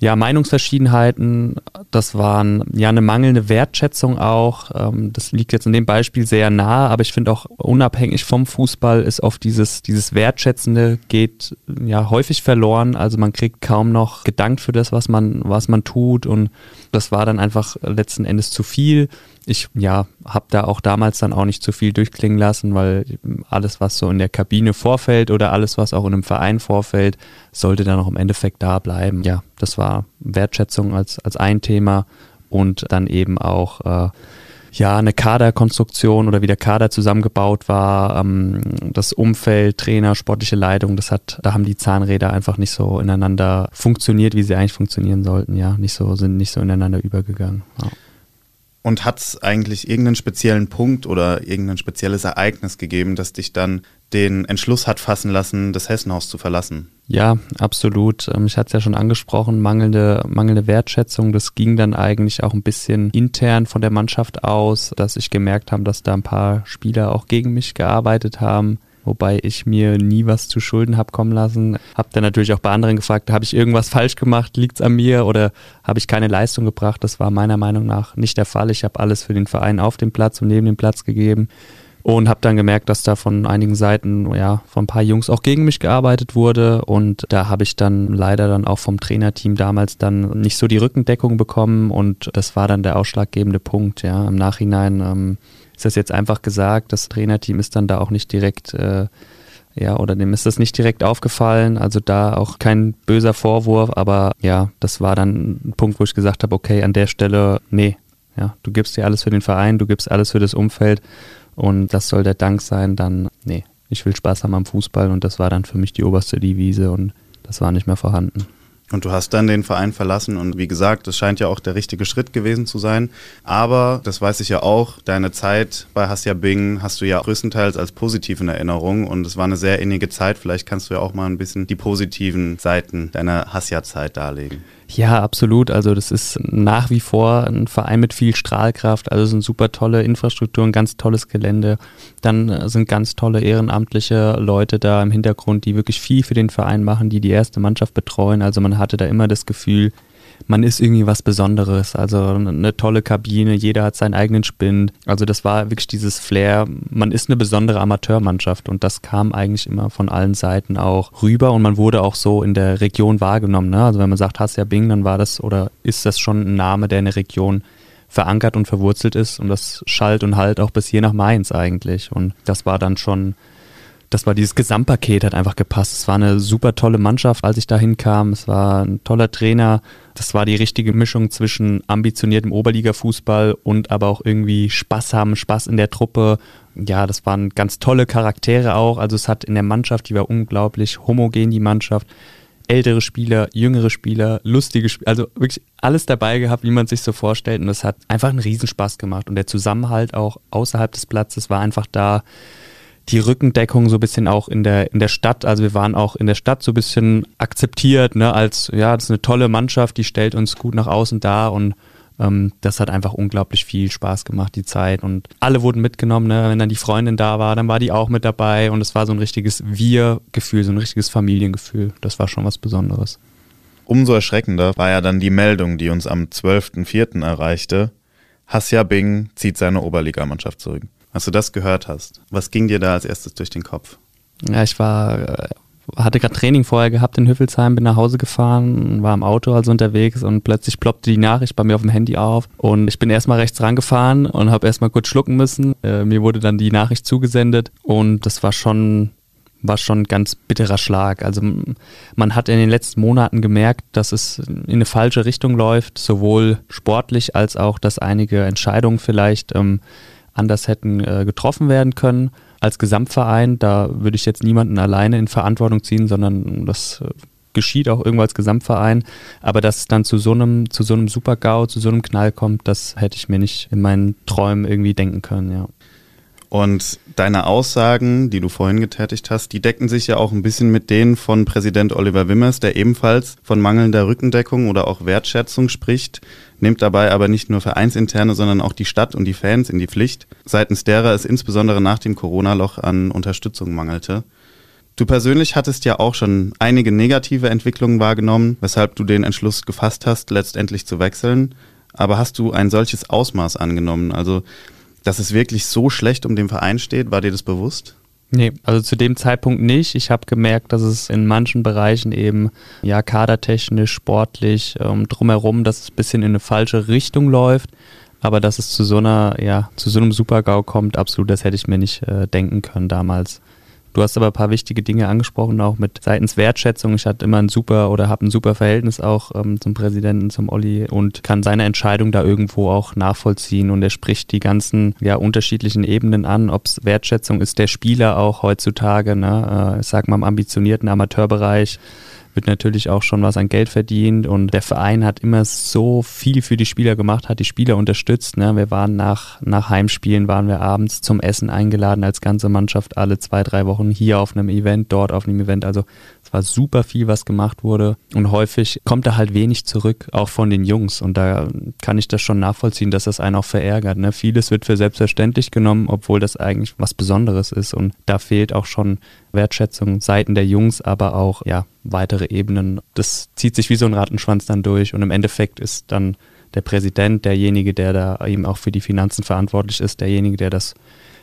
ja, Meinungsverschiedenheiten, das waren ja eine mangelnde Wertschätzung auch. Ähm, das liegt jetzt in dem Beispiel sehr nahe, aber ich finde auch unabhängig vom Fußball ist oft dieses, dieses Wertschätzende geht ja häufig verloren. Also man kriegt kaum noch gedankt für das, was man, was man tut und das war dann einfach letzten Endes zu viel ich ja, habe da auch damals dann auch nicht zu viel durchklingen lassen, weil alles, was so in der Kabine vorfällt oder alles, was auch in einem Verein vorfällt, sollte dann auch im Endeffekt da bleiben. Ja, das war Wertschätzung als, als ein Thema und dann eben auch äh, ja, eine Kaderkonstruktion oder wie der Kader zusammengebaut war, ähm, das Umfeld, Trainer, sportliche Leitung, das hat, da haben die Zahnräder einfach nicht so ineinander funktioniert, wie sie eigentlich funktionieren sollten, ja, nicht so, sind nicht so ineinander übergegangen. Ja. Und hat es eigentlich irgendeinen speziellen Punkt oder irgendein spezielles Ereignis gegeben, das dich dann den Entschluss hat fassen lassen, das Hessenhaus zu verlassen? Ja, absolut. Ähm, ich hatte es ja schon angesprochen, mangelnde, mangelnde Wertschätzung. Das ging dann eigentlich auch ein bisschen intern von der Mannschaft aus, dass ich gemerkt habe, dass da ein paar Spieler auch gegen mich gearbeitet haben wobei ich mir nie was zu Schulden habe kommen lassen. Habe dann natürlich auch bei anderen gefragt, habe ich irgendwas falsch gemacht, liegt es an mir oder habe ich keine Leistung gebracht? Das war meiner Meinung nach nicht der Fall. Ich habe alles für den Verein auf dem Platz und neben dem Platz gegeben und habe dann gemerkt, dass da von einigen Seiten, ja, von ein paar Jungs auch gegen mich gearbeitet wurde und da habe ich dann leider dann auch vom Trainerteam damals dann nicht so die Rückendeckung bekommen und das war dann der ausschlaggebende Punkt, ja, im Nachhinein ähm, ist das jetzt einfach gesagt. Das Trainerteam ist dann da auch nicht direkt, äh, ja, oder dem ist das nicht direkt aufgefallen. Also da auch kein böser Vorwurf, aber ja, das war dann ein Punkt, wo ich gesagt habe, okay, an der Stelle, nee, ja, du gibst dir alles für den Verein, du gibst alles für das Umfeld und das soll der Dank sein, dann, nee, ich will Spaß haben am Fußball und das war dann für mich die oberste Devise und das war nicht mehr vorhanden. Und du hast dann den Verein verlassen und wie gesagt, das scheint ja auch der richtige Schritt gewesen zu sein. Aber, das weiß ich ja auch, deine Zeit bei Hassia Bing hast du ja größtenteils als positiv in Erinnerung und es war eine sehr innige Zeit. Vielleicht kannst du ja auch mal ein bisschen die positiven Seiten deiner Hassia-Zeit darlegen. Ja, absolut. Also das ist nach wie vor ein Verein mit viel Strahlkraft. Also es sind super tolle Infrastruktur, ein ganz tolles Gelände. Dann sind ganz tolle ehrenamtliche Leute da im Hintergrund, die wirklich viel für den Verein machen, die die erste Mannschaft betreuen. Also man hatte da immer das Gefühl, man ist irgendwie was Besonderes. Also eine tolle Kabine, jeder hat seinen eigenen Spind. Also das war wirklich dieses Flair. Man ist eine besondere Amateurmannschaft und das kam eigentlich immer von allen Seiten auch rüber und man wurde auch so in der Region wahrgenommen. Ne? Also wenn man sagt Hassia Bing, dann war das oder ist das schon ein Name, der in der Region verankert und verwurzelt ist und das schallt und halt auch bis hier nach Mainz eigentlich. Und das war dann schon das war dieses Gesamtpaket, hat einfach gepasst. Es war eine super tolle Mannschaft, als ich da hinkam. Es war ein toller Trainer. Das war die richtige Mischung zwischen ambitioniertem Oberliga-Fußball und aber auch irgendwie Spaß haben, Spaß in der Truppe. Ja, das waren ganz tolle Charaktere auch. Also es hat in der Mannschaft, die war unglaublich homogen, die Mannschaft. Ältere Spieler, jüngere Spieler, lustige Spieler, also wirklich alles dabei gehabt, wie man sich so vorstellt. Und es hat einfach einen Riesenspaß gemacht. Und der Zusammenhalt auch außerhalb des Platzes war einfach da die Rückendeckung so ein bisschen auch in der, in der Stadt. Also wir waren auch in der Stadt so ein bisschen akzeptiert, ne, als, ja, das ist eine tolle Mannschaft, die stellt uns gut nach außen dar und ähm, das hat einfach unglaublich viel Spaß gemacht, die Zeit. Und alle wurden mitgenommen, ne? wenn dann die Freundin da war, dann war die auch mit dabei und es war so ein richtiges Wir-Gefühl, so ein richtiges Familiengefühl. Das war schon was Besonderes. Umso erschreckender war ja dann die Meldung, die uns am 12.04. erreichte. Hassia Bing zieht seine Oberligamannschaft zurück. Als du das gehört hast, was ging dir da als erstes durch den Kopf? Ja, ich war, äh, hatte gerade Training vorher gehabt in Hüffelsheim, bin nach Hause gefahren, war im Auto also unterwegs und plötzlich ploppte die Nachricht bei mir auf dem Handy auf und ich bin erstmal rechts rangefahren und habe erstmal kurz schlucken müssen. Äh, mir wurde dann die Nachricht zugesendet und das war schon war schon ein ganz bitterer Schlag. Also man hat in den letzten Monaten gemerkt, dass es in eine falsche Richtung läuft, sowohl sportlich als auch, dass einige Entscheidungen vielleicht ähm, anders hätten äh, getroffen werden können als Gesamtverein. Da würde ich jetzt niemanden alleine in Verantwortung ziehen, sondern das äh, geschieht auch irgendwo als Gesamtverein. Aber dass es dann zu so einem, zu so einem Super-GAU, zu so einem Knall kommt, das hätte ich mir nicht in meinen Träumen irgendwie denken können, ja. Und deine Aussagen, die du vorhin getätigt hast, die decken sich ja auch ein bisschen mit denen von Präsident Oliver Wimmers, der ebenfalls von mangelnder Rückendeckung oder auch Wertschätzung spricht, nimmt dabei aber nicht nur Vereinsinterne, sondern auch die Stadt und die Fans in die Pflicht, seitens derer es insbesondere nach dem Corona-Loch an Unterstützung mangelte. Du persönlich hattest ja auch schon einige negative Entwicklungen wahrgenommen, weshalb du den Entschluss gefasst hast, letztendlich zu wechseln. Aber hast du ein solches Ausmaß angenommen? Also dass es wirklich so schlecht um den Verein steht? War dir das bewusst? Nee, also zu dem Zeitpunkt nicht. Ich habe gemerkt, dass es in manchen Bereichen eben, ja, kadertechnisch, sportlich, ähm, drumherum, dass es ein bisschen in eine falsche Richtung läuft. Aber dass es zu so einer, ja, zu so einem Supergau kommt, absolut, das hätte ich mir nicht äh, denken können damals. Du hast aber ein paar wichtige Dinge angesprochen, auch mit seitens Wertschätzung. Ich hatte immer ein super oder habe ein super Verhältnis auch ähm, zum Präsidenten, zum Olli und kann seine Entscheidung da irgendwo auch nachvollziehen. Und er spricht die ganzen ja, unterschiedlichen Ebenen an, ob es Wertschätzung ist, der Spieler auch heutzutage, ne, äh, ich sag mal im ambitionierten Amateurbereich wird natürlich auch schon was an Geld verdient und der Verein hat immer so viel für die Spieler gemacht, hat die Spieler unterstützt. Ne? Wir waren nach, nach Heimspielen, waren wir abends zum Essen eingeladen als ganze Mannschaft, alle zwei, drei Wochen hier auf einem Event, dort auf einem Event. Also es war super viel, was gemacht wurde und häufig kommt da halt wenig zurück, auch von den Jungs und da kann ich das schon nachvollziehen, dass das einen auch verärgert. Ne? Vieles wird für selbstverständlich genommen, obwohl das eigentlich was Besonderes ist und da fehlt auch schon Wertschätzung Seiten der Jungs, aber auch ja weitere Ebenen. Das zieht sich wie so ein Rattenschwanz dann durch und im Endeffekt ist dann der Präsident derjenige, der da eben auch für die Finanzen verantwortlich ist, derjenige, der das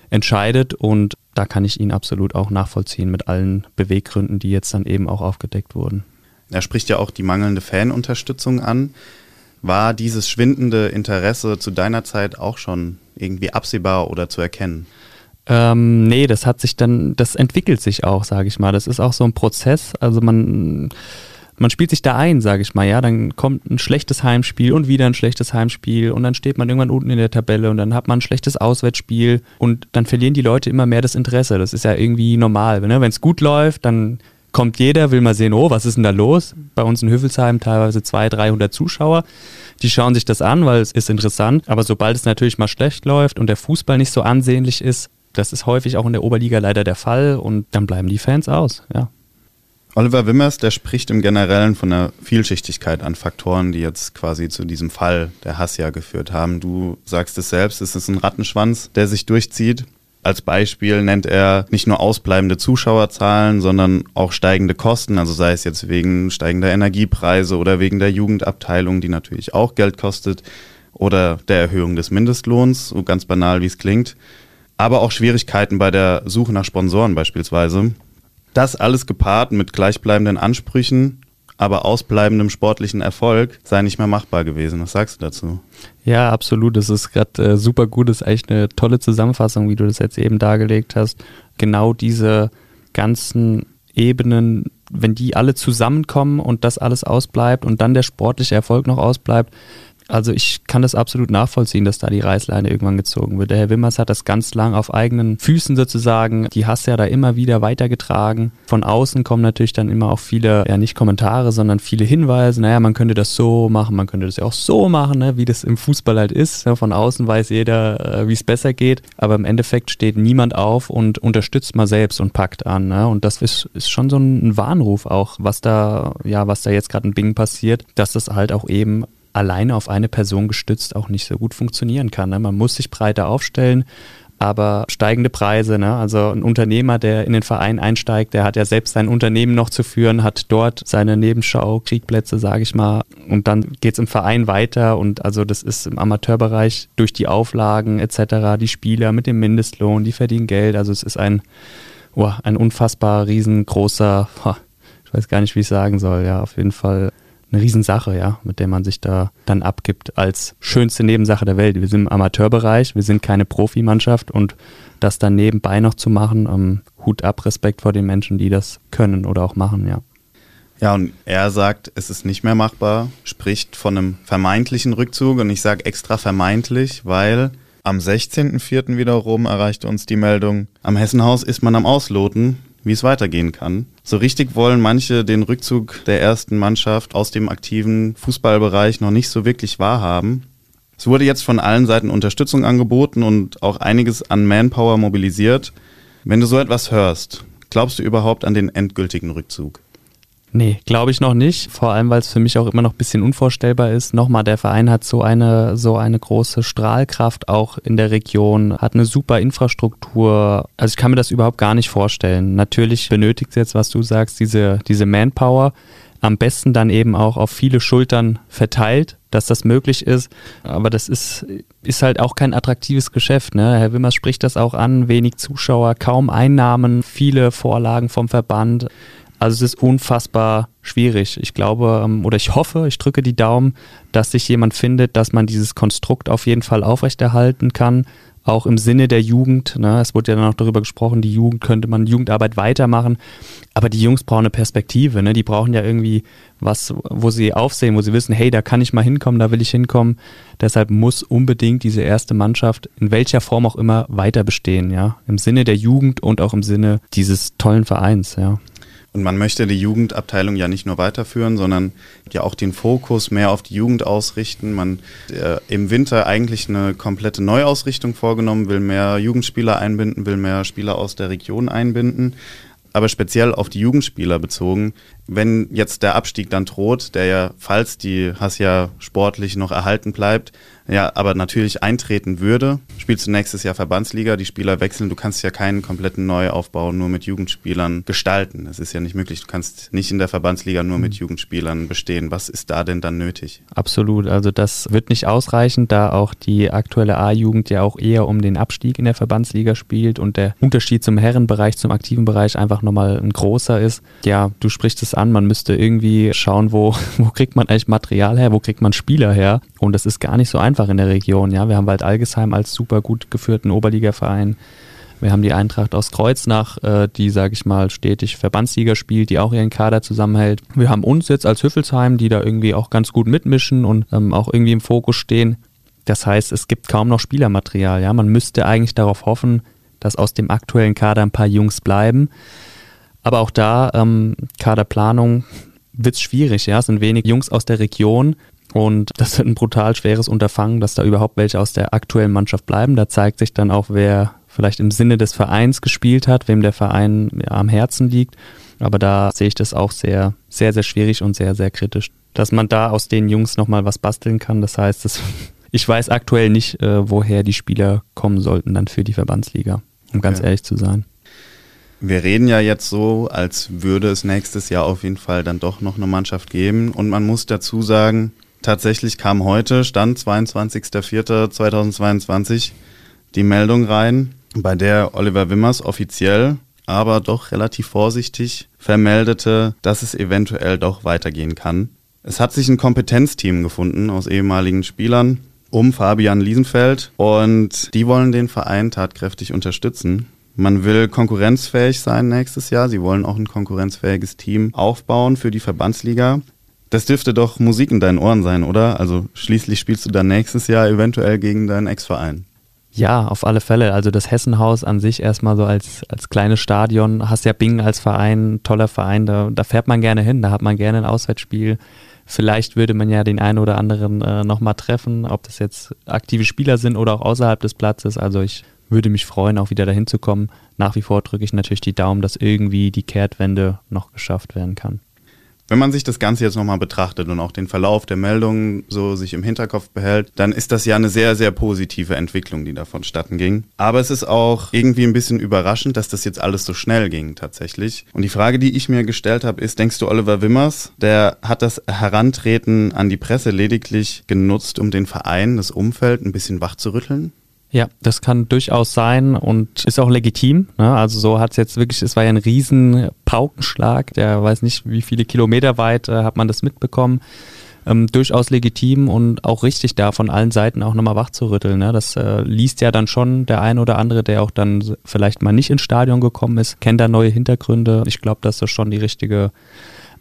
entscheidet und da kann ich ihn absolut auch nachvollziehen mit allen Beweggründen, die jetzt dann eben auch aufgedeckt wurden. Er spricht ja auch die mangelnde Fanunterstützung an. War dieses schwindende Interesse zu deiner Zeit auch schon irgendwie absehbar oder zu erkennen? Ähm, nee, das hat sich dann, das entwickelt sich auch, sage ich mal. Das ist auch so ein Prozess. Also man, man spielt sich da ein, sage ich mal. Ja, dann kommt ein schlechtes Heimspiel und wieder ein schlechtes Heimspiel und dann steht man irgendwann unten in der Tabelle und dann hat man ein schlechtes Auswärtsspiel und dann verlieren die Leute immer mehr das Interesse. Das ist ja irgendwie normal. Ne? Wenn es gut läuft, dann kommt jeder, will mal sehen, oh, was ist denn da los? Bei uns in Hüffelsheim teilweise 200, 300 Zuschauer. Die schauen sich das an, weil es ist interessant. Aber sobald es natürlich mal schlecht läuft und der Fußball nicht so ansehnlich ist, das ist häufig auch in der Oberliga leider der Fall und dann bleiben die Fans aus, ja. Oliver Wimmers, der spricht im Generellen von der Vielschichtigkeit an Faktoren, die jetzt quasi zu diesem Fall der Hassia geführt haben. Du sagst es selbst, es ist ein Rattenschwanz, der sich durchzieht. Als Beispiel nennt er nicht nur ausbleibende Zuschauerzahlen, sondern auch steigende Kosten, also sei es jetzt wegen steigender Energiepreise oder wegen der Jugendabteilung, die natürlich auch Geld kostet, oder der Erhöhung des Mindestlohns, so ganz banal wie es klingt. Aber auch Schwierigkeiten bei der Suche nach Sponsoren beispielsweise. Das alles gepaart mit gleichbleibenden Ansprüchen, aber ausbleibendem sportlichen Erfolg sei nicht mehr machbar gewesen. Was sagst du dazu? Ja, absolut. Das ist gerade äh, super gut. Das ist echt eine tolle Zusammenfassung, wie du das jetzt eben dargelegt hast. Genau diese ganzen Ebenen, wenn die alle zusammenkommen und das alles ausbleibt und dann der sportliche Erfolg noch ausbleibt, also ich kann das absolut nachvollziehen, dass da die Reißleine irgendwann gezogen wird. Der Herr Wimmers hat das ganz lang auf eigenen Füßen sozusagen, die Hass ja da immer wieder weitergetragen. Von außen kommen natürlich dann immer auch viele, ja nicht Kommentare, sondern viele Hinweise. Naja, man könnte das so machen, man könnte das ja auch so machen, ne, wie das im Fußball halt ist. Ja, von außen weiß jeder, äh, wie es besser geht, aber im Endeffekt steht niemand auf und unterstützt mal selbst und packt an. Ne? Und das ist, ist schon so ein Warnruf auch, was da, ja, was da jetzt gerade in Bing passiert, dass das halt auch eben alleine auf eine Person gestützt auch nicht so gut funktionieren kann. Ne? Man muss sich breiter aufstellen, aber steigende Preise, ne? also ein Unternehmer, der in den Verein einsteigt, der hat ja selbst sein Unternehmen noch zu führen, hat dort seine Nebenschau, Kriegplätze, sage ich mal, und dann geht es im Verein weiter und also das ist im Amateurbereich durch die Auflagen etc., die Spieler mit dem Mindestlohn, die verdienen Geld, also es ist ein, oh, ein unfassbar riesengroßer, ich weiß gar nicht, wie ich sagen soll, ja, auf jeden Fall eine Riesensache, ja, mit der man sich da dann abgibt als schönste Nebensache der Welt. Wir sind im Amateurbereich, wir sind keine Profimannschaft und das dann nebenbei noch zu machen, ähm, Hut ab, Respekt vor den Menschen, die das können oder auch machen, ja. Ja, und er sagt, es ist nicht mehr machbar, spricht von einem vermeintlichen Rückzug und ich sage extra vermeintlich, weil am 16.04. wiederum erreichte uns die Meldung, am Hessenhaus ist man am Ausloten, wie es weitergehen kann. So richtig wollen manche den Rückzug der ersten Mannschaft aus dem aktiven Fußballbereich noch nicht so wirklich wahrhaben. Es wurde jetzt von allen Seiten Unterstützung angeboten und auch einiges an Manpower mobilisiert. Wenn du so etwas hörst, glaubst du überhaupt an den endgültigen Rückzug? Nee, glaube ich noch nicht. Vor allem, weil es für mich auch immer noch ein bisschen unvorstellbar ist. Nochmal, der Verein hat so eine, so eine große Strahlkraft auch in der Region, hat eine super Infrastruktur. Also ich kann mir das überhaupt gar nicht vorstellen. Natürlich benötigt es jetzt, was du sagst, diese, diese Manpower. Am besten dann eben auch auf viele Schultern verteilt, dass das möglich ist. Aber das ist, ist halt auch kein attraktives Geschäft. Ne? Herr Wimmers spricht das auch an. Wenig Zuschauer, kaum Einnahmen, viele Vorlagen vom Verband. Also es ist unfassbar schwierig. Ich glaube ähm, oder ich hoffe, ich drücke die Daumen, dass sich jemand findet, dass man dieses Konstrukt auf jeden Fall aufrechterhalten kann, auch im Sinne der Jugend. Ne? Es wurde ja dann auch darüber gesprochen, die Jugend könnte man Jugendarbeit weitermachen, aber die Jungs brauchen eine Perspektive. Ne? Die brauchen ja irgendwie was, wo sie aufsehen, wo sie wissen, hey, da kann ich mal hinkommen, da will ich hinkommen. Deshalb muss unbedingt diese erste Mannschaft in welcher Form auch immer weiter bestehen, ja, im Sinne der Jugend und auch im Sinne dieses tollen Vereins, ja. Und man möchte die Jugendabteilung ja nicht nur weiterführen, sondern ja auch den Fokus mehr auf die Jugend ausrichten. Man äh, im Winter eigentlich eine komplette Neuausrichtung vorgenommen, will mehr Jugendspieler einbinden, will mehr Spieler aus der Region einbinden. Aber speziell auf die Jugendspieler bezogen, wenn jetzt der Abstieg dann droht, der ja, falls die Hassia sportlich noch erhalten bleibt, ja, aber natürlich eintreten würde, spielst du nächstes Jahr Verbandsliga, die Spieler wechseln, du kannst ja keinen kompletten Neuaufbau nur mit Jugendspielern gestalten. Das ist ja nicht möglich. Du kannst nicht in der Verbandsliga nur mit mhm. Jugendspielern bestehen. Was ist da denn dann nötig? Absolut. Also das wird nicht ausreichen, da auch die aktuelle A-Jugend ja auch eher um den Abstieg in der Verbandsliga spielt und der Unterschied zum Herrenbereich, zum aktiven Bereich einfach nochmal ein großer ist. Ja, du sprichst es an, man müsste irgendwie schauen, wo, wo kriegt man eigentlich Material her, wo kriegt man Spieler her. Und das ist gar nicht so einfach einfach in der Region. Ja, wir haben Wald Algesheim als super gut geführten Oberligaverein. Wir haben die Eintracht aus Kreuznach, äh, die, sage ich mal, stetig Verbandsliga spielt, die auch ihren Kader zusammenhält. Wir haben uns jetzt als Hüffelsheim, die da irgendwie auch ganz gut mitmischen und ähm, auch irgendwie im Fokus stehen. Das heißt, es gibt kaum noch Spielermaterial. Ja, man müsste eigentlich darauf hoffen, dass aus dem aktuellen Kader ein paar Jungs bleiben. Aber auch da, ähm, Kaderplanung wird es schwierig, ja. Es sind wenig Jungs aus der Region und das wird ein brutal schweres Unterfangen, dass da überhaupt welche aus der aktuellen Mannschaft bleiben. Da zeigt sich dann auch, wer vielleicht im Sinne des Vereins gespielt hat, wem der Verein ja, am Herzen liegt. Aber da sehe ich das auch sehr, sehr, sehr schwierig und sehr, sehr kritisch, dass man da aus den Jungs nochmal was basteln kann. Das heißt, das, ich weiß aktuell nicht, äh, woher die Spieler kommen sollten dann für die Verbandsliga, um ganz ehrlich zu sein. Wir reden ja jetzt so, als würde es nächstes Jahr auf jeden Fall dann doch noch eine Mannschaft geben. Und man muss dazu sagen, tatsächlich kam heute, Stand 22.04.2022, die Meldung rein, bei der Oliver Wimmers offiziell, aber doch relativ vorsichtig vermeldete, dass es eventuell doch weitergehen kann. Es hat sich ein Kompetenzteam gefunden aus ehemaligen Spielern um Fabian Liesenfeld und die wollen den Verein tatkräftig unterstützen. Man will konkurrenzfähig sein nächstes Jahr. Sie wollen auch ein konkurrenzfähiges Team aufbauen für die Verbandsliga. Das dürfte doch Musik in deinen Ohren sein, oder? Also schließlich spielst du dann nächstes Jahr eventuell gegen deinen Ex-Verein. Ja, auf alle Fälle. Also das Hessenhaus an sich erstmal so als, als kleines Stadion. Hast ja Bing als Verein, toller Verein, da, da fährt man gerne hin, da hat man gerne ein Auswärtsspiel. Vielleicht würde man ja den einen oder anderen äh, nochmal treffen, ob das jetzt aktive Spieler sind oder auch außerhalb des Platzes. Also ich würde mich freuen, auch wieder dahin zu kommen. Nach wie vor drücke ich natürlich die Daumen, dass irgendwie die Kehrtwende noch geschafft werden kann. Wenn man sich das Ganze jetzt nochmal betrachtet und auch den Verlauf der Meldungen so sich im Hinterkopf behält, dann ist das ja eine sehr, sehr positive Entwicklung, die da vonstatten ging. Aber es ist auch irgendwie ein bisschen überraschend, dass das jetzt alles so schnell ging tatsächlich. Und die Frage, die ich mir gestellt habe, ist, denkst du, Oliver Wimmers, der hat das Herantreten an die Presse lediglich genutzt, um den Verein, das Umfeld ein bisschen wach zu rütteln? Ja, das kann durchaus sein und ist auch legitim. Ne? Also so hat es jetzt wirklich, es war ja ein riesen Paukenschlag, der weiß nicht, wie viele Kilometer weit äh, hat man das mitbekommen. Ähm, durchaus legitim und auch richtig da von allen Seiten auch nochmal wach zu rütteln. Ne? Das äh, liest ja dann schon der ein oder andere, der auch dann vielleicht mal nicht ins Stadion gekommen ist, kennt da neue Hintergründe. Ich glaube, dass das schon die richtige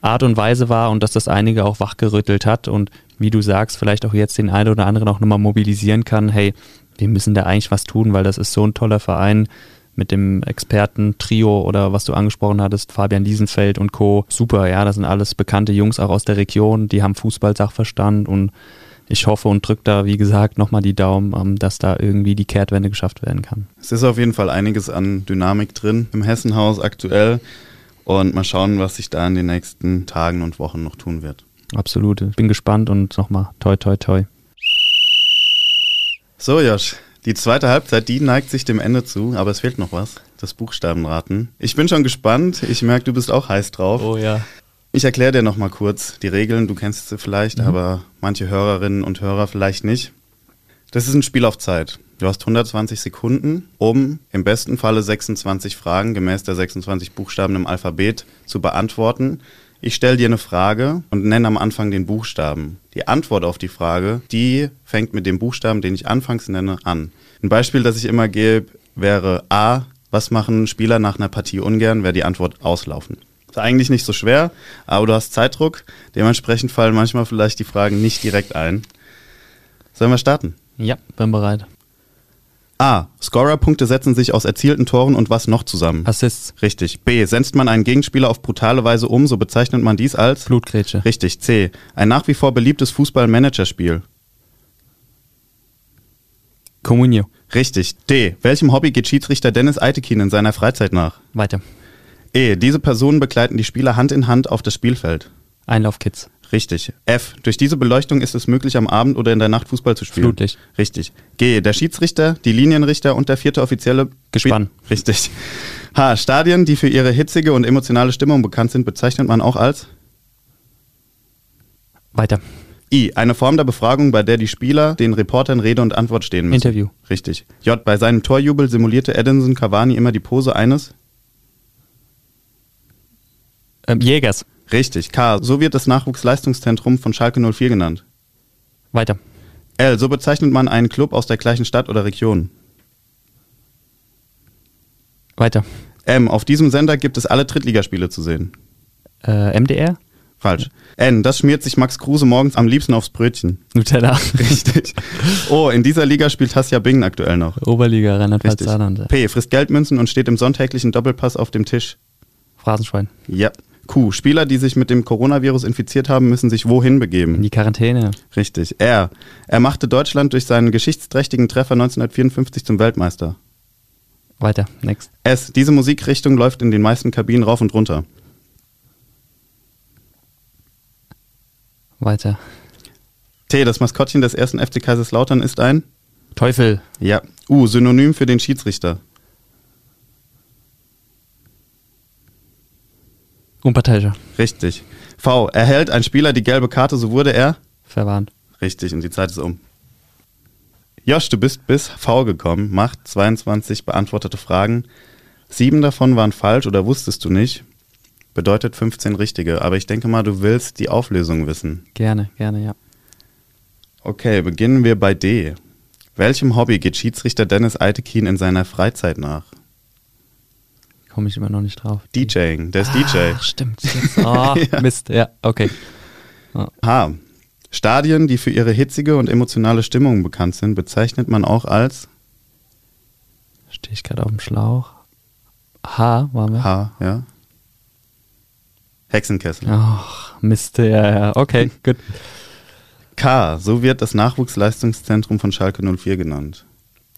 Art und Weise war und dass das einige auch wachgerüttelt hat und wie du sagst, vielleicht auch jetzt den einen oder anderen auch nochmal mobilisieren kann, hey, wir müssen da eigentlich was tun, weil das ist so ein toller Verein mit dem Experten-Trio oder was du angesprochen hattest, Fabian Liesenfeld und Co. Super, ja, das sind alles bekannte Jungs auch aus der Region, die haben Fußball-Sachverstand und ich hoffe und drücke da, wie gesagt, nochmal die Daumen, ähm, dass da irgendwie die Kehrtwende geschafft werden kann. Es ist auf jeden Fall einiges an Dynamik drin im Hessenhaus aktuell und mal schauen, was sich da in den nächsten Tagen und Wochen noch tun wird. Absolut. Ich bin gespannt und nochmal toi toi toi. So, Josh, die zweite Halbzeit, die neigt sich dem Ende zu, aber es fehlt noch was. Das Buchstabenraten. Ich bin schon gespannt. Ich merke, du bist auch heiß drauf. Oh ja. Ich erkläre dir nochmal kurz die Regeln. Du kennst sie vielleicht, mhm. aber manche Hörerinnen und Hörer vielleicht nicht. Das ist ein Spiel auf Zeit. Du hast 120 Sekunden, um im besten Falle 26 Fragen gemäß der 26 Buchstaben im Alphabet zu beantworten. Ich stelle dir eine Frage und nenne am Anfang den Buchstaben. Die Antwort auf die Frage, die fängt mit dem Buchstaben, den ich anfangs nenne, an. Ein Beispiel, das ich immer gebe, wäre A. Was machen Spieler nach einer Partie ungern? Wäre die Antwort auslaufen. Ist eigentlich nicht so schwer, aber du hast Zeitdruck. Dementsprechend fallen manchmal vielleicht die Fragen nicht direkt ein. Sollen wir starten? Ja, bin bereit. A. Scorerpunkte setzen sich aus erzielten Toren und was noch zusammen? Assists. Richtig. B. Senzt man einen Gegenspieler auf brutale Weise um, so bezeichnet man dies als? Blutgrätsche. Richtig. C. Ein nach wie vor beliebtes Fußball-Managerspiel. Comunio. Richtig. D. Welchem Hobby geht Schiedsrichter Dennis Eitekin in seiner Freizeit nach? Weiter. E. Diese Personen begleiten die Spieler Hand in Hand auf das Spielfeld. Einlaufkids. Richtig. F. Durch diese Beleuchtung ist es möglich, am Abend oder in der Nacht Fußball zu spielen. Flutlicht. Richtig. G. Der Schiedsrichter, die Linienrichter und der vierte offizielle Gespann. Richtig. H. Stadien, die für ihre hitzige und emotionale Stimmung bekannt sind, bezeichnet man auch als Weiter. I. Eine Form der Befragung, bei der die Spieler den Reportern Rede und Antwort stehen müssen. Interview. Richtig. J. Bei seinem Torjubel simulierte Edinson Cavani immer die Pose eines ähm, Jägers. Richtig. K. So wird das Nachwuchsleistungszentrum von Schalke 04 genannt. Weiter. L. So bezeichnet man einen Club aus der gleichen Stadt oder Region. Weiter. M. Auf diesem Sender gibt es alle Drittligaspiele zu sehen. Äh, MDR? Falsch. N. Das schmiert sich Max Kruse morgens am liebsten aufs Brötchen. Nutella. Richtig. O. In dieser Liga spielt Tassia Bingen aktuell noch. Oberliga, Richtig. Saarland. P. Frisst Geldmünzen und steht im sonntäglichen Doppelpass auf dem Tisch. Phrasenschwein. Ja. Q. Spieler, die sich mit dem Coronavirus infiziert haben, müssen sich wohin In begeben? die Quarantäne. Richtig. R. Er machte Deutschland durch seinen geschichtsträchtigen Treffer 1954 zum Weltmeister. Weiter, next. S. Diese Musikrichtung läuft in den meisten Kabinen rauf und runter. Weiter. T. Das Maskottchen des ersten FC Kaiserslautern ist ein? Teufel. Ja. U. Synonym für den Schiedsrichter. Unparteiischer. Richtig. V. Erhält ein Spieler die gelbe Karte, so wurde er? Verwarnt. Richtig, und die Zeit ist um. Josh, du bist bis V gekommen, macht 22 beantwortete Fragen. Sieben davon waren falsch oder wusstest du nicht. Bedeutet 15 richtige, aber ich denke mal, du willst die Auflösung wissen. Gerne, gerne, ja. Okay, beginnen wir bei D. Welchem Hobby geht Schiedsrichter Dennis Eitekin in seiner Freizeit nach? Komme ich immer noch nicht drauf. DJing, der ist DJ. Ach, stimmt. Jetzt. Oh, Mist. Ja, okay. H. Stadien, die für ihre hitzige und emotionale Stimmung bekannt sind, bezeichnet man auch als Stehe ich gerade auf dem Schlauch. H, waren wir? H, ja. Hexenkessel. Ach, Mist. Ja, ja. Okay, gut. K. So wird das Nachwuchsleistungszentrum von Schalke 04 genannt.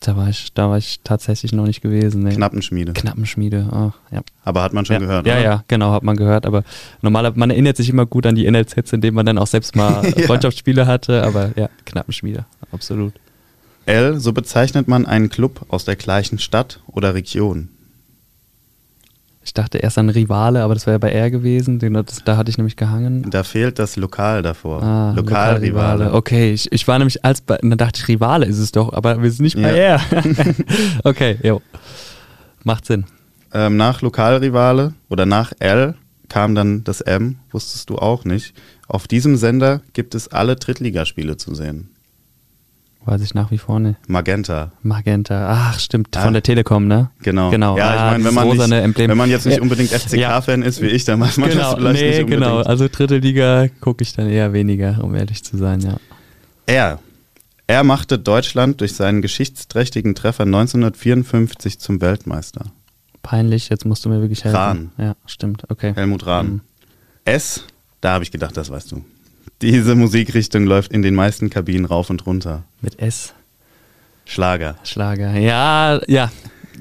Da war ich, da war ich tatsächlich noch nicht gewesen. Nee. Knappenschmiede. Knappenschmiede. Ach, ja. Aber hat man schon ja, gehört, Ja, oder? ja, genau, hat man gehört. Aber normaler, man erinnert sich immer gut an die NLZs, in denen man dann auch selbst mal Ja. Freundschaftsspiele hatte. Aber ja, Knappenschmiede, absolut. L. So bezeichnet man einen Club aus der gleichen Stadt oder Region. Ich dachte erst an Rivale, aber das wäre ja bei R gewesen. Den, das, da hatte ich nämlich gehangen. Da fehlt das Lokal davor. Ah, Lokalrivale. Okay, ich, ich war nämlich als bei, dann dachte ich, Rivale ist es doch, aber wir sind nicht bei Ja. R. okay, jo. Macht Sinn. Ähm, nach Lokalrivale oder nach L kam dann das M, wusstest du auch nicht. Auf diesem Sender gibt es alle Drittligaspiele zu sehen. Weiß ich nach wie vor nicht. Magenta. Magenta. Ach, stimmt, Ah. von der Telekom, ne? Genau. Genau. Ja, ich Ah, meine, wenn man, rosane nicht, Emblem. wenn man jetzt nicht Ja. unbedingt FCK-Fan ist wie ich, dann weiß man genau, das vielleicht nee, nicht unbedingt. genau. Also dritte Liga gucke ich dann eher weniger, um ehrlich zu sein, ja. Er. Er machte Deutschland durch seinen geschichtsträchtigen Treffer 1954 zum Weltmeister. Peinlich, jetzt musst du mir wirklich helfen. Rahn. Ja, stimmt, okay. Helmut Rahn. Mhm. S. Da habe ich gedacht, das weißt du. Diese Musikrichtung läuft in den meisten Kabinen rauf und runter. Mit S, Schlager. Schlager. Ja, ja.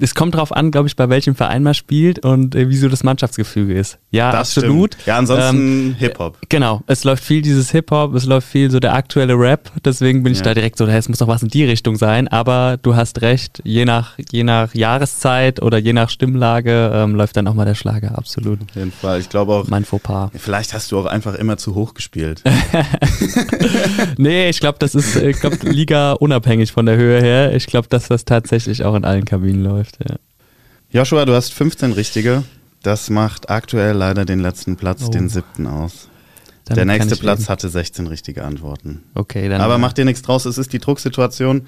Es kommt drauf an, glaube ich, bei welchem Verein man spielt und äh, wie so das Mannschaftsgefüge ist. Ja, Das absolut. Stimmt. Ja, ansonsten Ähm, Hip-Hop. Genau, es läuft viel dieses Hip-Hop, es läuft viel so der aktuelle Rap, deswegen bin ich Ja. da direkt so, hey, es muss doch was in die Richtung sein, aber du hast recht, je nach, je nach Jahreszeit oder je nach Stimmlage ähm, läuft dann auch mal der Schlager, absolut. Auf jeden Fall. Ich glaube auch, Mein Fauxpas. vielleicht hast du auch einfach immer zu hoch gespielt. Nee, ich glaube, das ist, ich glaube, Liga unabhängig von der Höhe her. Ich glaube, dass das tatsächlich auch in allen Kabinen läuft. Ja. Joshua, du hast 15 richtige. Das macht aktuell leider den letzten Platz, Oh. den siebten aus. Damit Der nächste Platz leben. hatte 16 richtige Antworten. Okay, dann. Aber mach dir nichts draus, es ist die Drucksituation.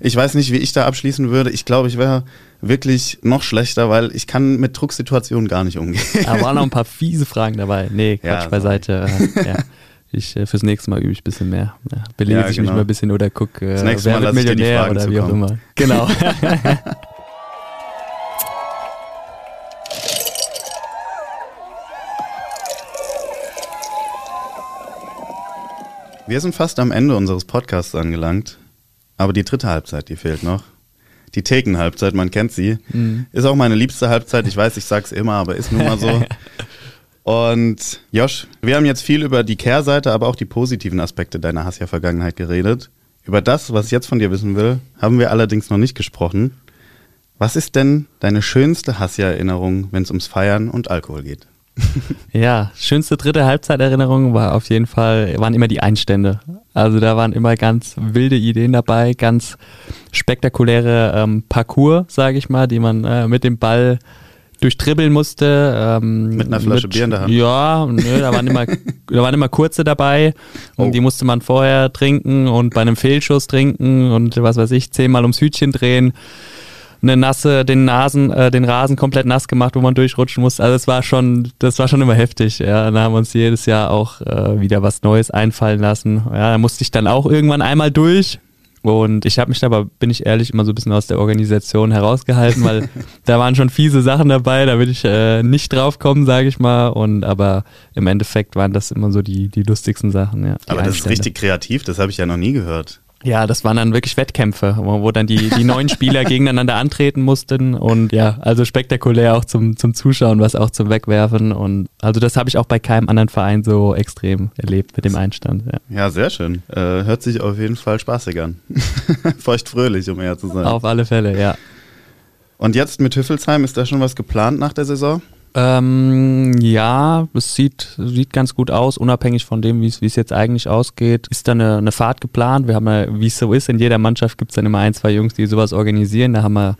Ich weiß nicht, wie ich da abschließen würde. Ich glaube, ich wäre wirklich noch schlechter, weil ich kann mit Drucksituationen gar nicht umgehen. Da waren noch ein paar fiese Fragen dabei. Nee, Quatsch Ja, beiseite. Äh, ja. Ich, äh, fürs nächste Mal übe ich ein bisschen mehr. Ja, belese Ja, ich mich genau. mal ein bisschen oder gucke, äh, Das nächste wer Mal wird lass ich dir die Millionär oder wie auch immer. Genau. Wir sind fast am Ende unseres Podcasts angelangt. Aber die dritte Halbzeit, die fehlt noch. Die Theken-Halbzeit, man kennt sie. Mhm. Ist auch meine liebste Halbzeit. Ich weiß, ich sag's immer, aber ist nun mal so. Und Josh, wir haben jetzt viel über die Kehrseite, aber auch die positiven Aspekte deiner Hassia-Vergangenheit geredet. Über das, was ich jetzt von dir wissen will, haben wir allerdings noch nicht gesprochen. Was ist denn deine schönste Hassia-Erinnerung, wenn es ums Feiern und Alkohol geht? Ja, schönste dritte Halbzeiterinnerung war auf jeden Fall, waren immer die Einstände. Also da waren immer ganz wilde Ideen dabei, ganz spektakuläre ähm, Parcours, sage ich mal, die man äh, mit dem Ball durchtribbeln musste. Ähm, Mit einer Flasche Bier in der Hand? Ja, nö, da waren immer, da waren immer kurze dabei. Und Oh. die musste man vorher trinken und bei einem Fehlschuss trinken und was weiß ich, zehnmal ums Hütchen drehen eine nasse, den Nasen, äh, den Rasen komplett nass gemacht, wo man durchrutschen musste. Also es war schon, das war schon immer heftig. Ja, da haben wir uns jedes Jahr auch äh, wieder was Neues einfallen lassen. Ja, da musste ich dann auch irgendwann einmal durch. Und ich habe mich dabei, bin ich ehrlich, immer so ein bisschen aus der Organisation herausgehalten, weil da waren schon fiese Sachen dabei, da will ich äh, nicht drauf kommen, sage ich mal. Und aber im Endeffekt waren das immer so die, die lustigsten Sachen, ja. Aber das ist richtig kreativ, das habe ich ja noch nie gehört. Ja, das waren dann wirklich Wettkämpfe, wo, dann die, die neuen Spieler gegeneinander antreten mussten und ja, also spektakulär auch zum, zum Zuschauen, was auch zum Wegwerfen und also das habe ich auch bei keinem anderen Verein so extrem erlebt mit dem Einstand. Ja, ja sehr schön. Äh, hört sich auf jeden Fall spaßig an. Feuchtfröhlich, um eher zu sein. Auf alle Fälle, ja. Und jetzt mit Hüffelsheim, ist da schon was geplant nach der Saison? Ähm, ja, es sieht, sieht ganz gut aus, unabhängig von dem, wie es jetzt eigentlich ausgeht. Ist da eine, eine Fahrt geplant? Wir haben ja, wie es so ist, in jeder Mannschaft gibt es dann immer ein, zwei Jungs, die sowas organisieren. Da haben wir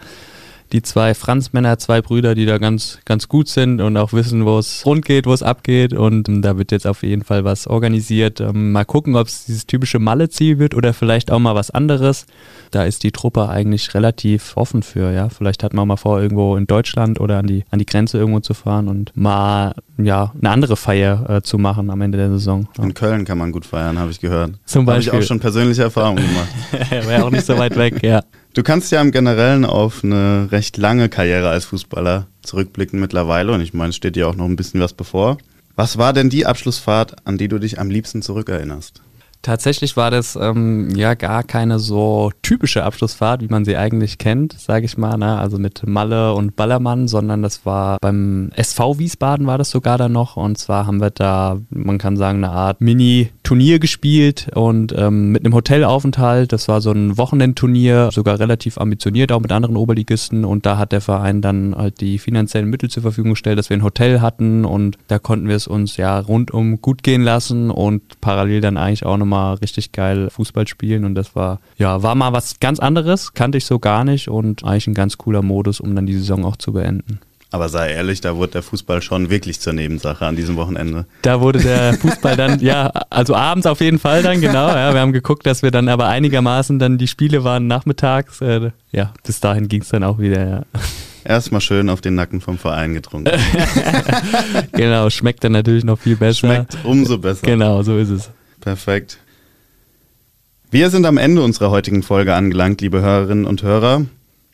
die zwei Franzmänner, zwei Brüder, die da ganz, ganz gut sind und auch wissen, wo es rund geht, wo es abgeht. Und ähm, da wird jetzt auf jeden Fall was organisiert. Ähm, mal gucken, ob es dieses typische Malle-Ziel wird oder vielleicht auch mal was anderes. Da ist die Truppe eigentlich relativ offen für, ja. Vielleicht hat man mal vor, irgendwo in Deutschland oder an die, an die Grenze irgendwo zu fahren und mal, ja, eine andere Feier äh, zu machen am Ende der Saison. Ja. In Köln kann man gut feiern, habe ich gehört. Zum Beispiel. Habe ich auch schon persönliche Erfahrungen gemacht. Wäre auch nicht so weit weg, ja. Du kannst ja im Generellen auf eine recht lange Karriere als Fußballer zurückblicken mittlerweile und ich meine, steht dir auch noch ein bisschen was bevor. Was war denn die Abschlussfahrt, an die du dich am liebsten zurückerinnerst? Tatsächlich war das ähm, ja gar keine so typische Abschlussfahrt, wie man sie eigentlich kennt, sage ich mal, ne? also mit Malle und Ballermann, sondern das war beim SV Wiesbaden war das sogar dann noch. Und zwar haben wir da, man kann sagen, eine Art Mini-Turnier gespielt und ähm, mit einem Hotelaufenthalt, das war so ein Wochenendturnier, sogar relativ ambitioniert, auch mit anderen Oberligisten. Und da hat der Verein dann halt die finanziellen Mittel zur Verfügung gestellt, dass wir ein Hotel hatten. Und da konnten wir es uns ja rundum gut gehen lassen und parallel dann eigentlich auch noch mal richtig geil Fußball spielen und das war, ja, war mal was ganz anderes, kannte ich so gar nicht und eigentlich ein ganz cooler Modus, um dann die Saison auch zu beenden. Aber sei ehrlich, da wurde der Fußball schon wirklich zur Nebensache an diesem Wochenende. Da wurde der Fußball dann, ja, also abends auf jeden Fall dann, genau. Ja, wir haben geguckt, dass wir dann aber einigermaßen dann, die Spiele waren nachmittags. Äh, ja, bis dahin ging es dann auch wieder, ja. Erstmal schön auf den Nacken vom Verein getrunken. genau, schmeckt dann natürlich noch viel besser. Schmeckt umso besser. Genau, so ist es. Perfekt. Wir sind am Ende unserer heutigen Folge angelangt, liebe Hörerinnen und Hörer.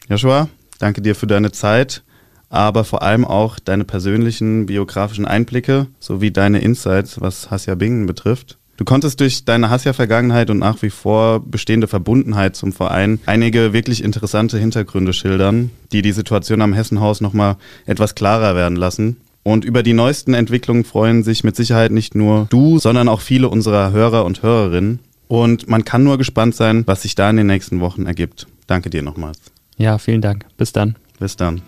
Joshua, danke dir für deine Zeit, aber vor allem auch deine persönlichen biografischen Einblicke sowie deine Insights, was Hassia Bingen betrifft. Du konntest durch deine Hassia-Vergangenheit und nach wie vor bestehende Verbundenheit zum Verein einige wirklich interessante Hintergründe schildern, die die Situation am Hessenhaus nochmal etwas klarer werden lassen. Und über die neuesten Entwicklungen freuen sich mit Sicherheit nicht nur du, sondern auch viele unserer Hörer und Hörerinnen. Und man kann nur gespannt sein, was sich da in den nächsten Wochen ergibt. Danke dir nochmals. Ja, vielen Dank. Bis dann. Bis dann.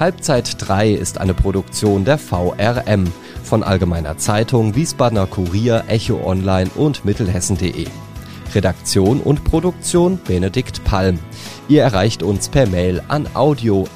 Halbzeit 3 ist eine Produktion der VRM von Allgemeiner Zeitung, Wiesbadener Kurier, Echo Online und Mittelhessen.de. Redaktion und Produktion Benedikt Palm. Ihr erreicht uns per Mail an audio.vrm.de.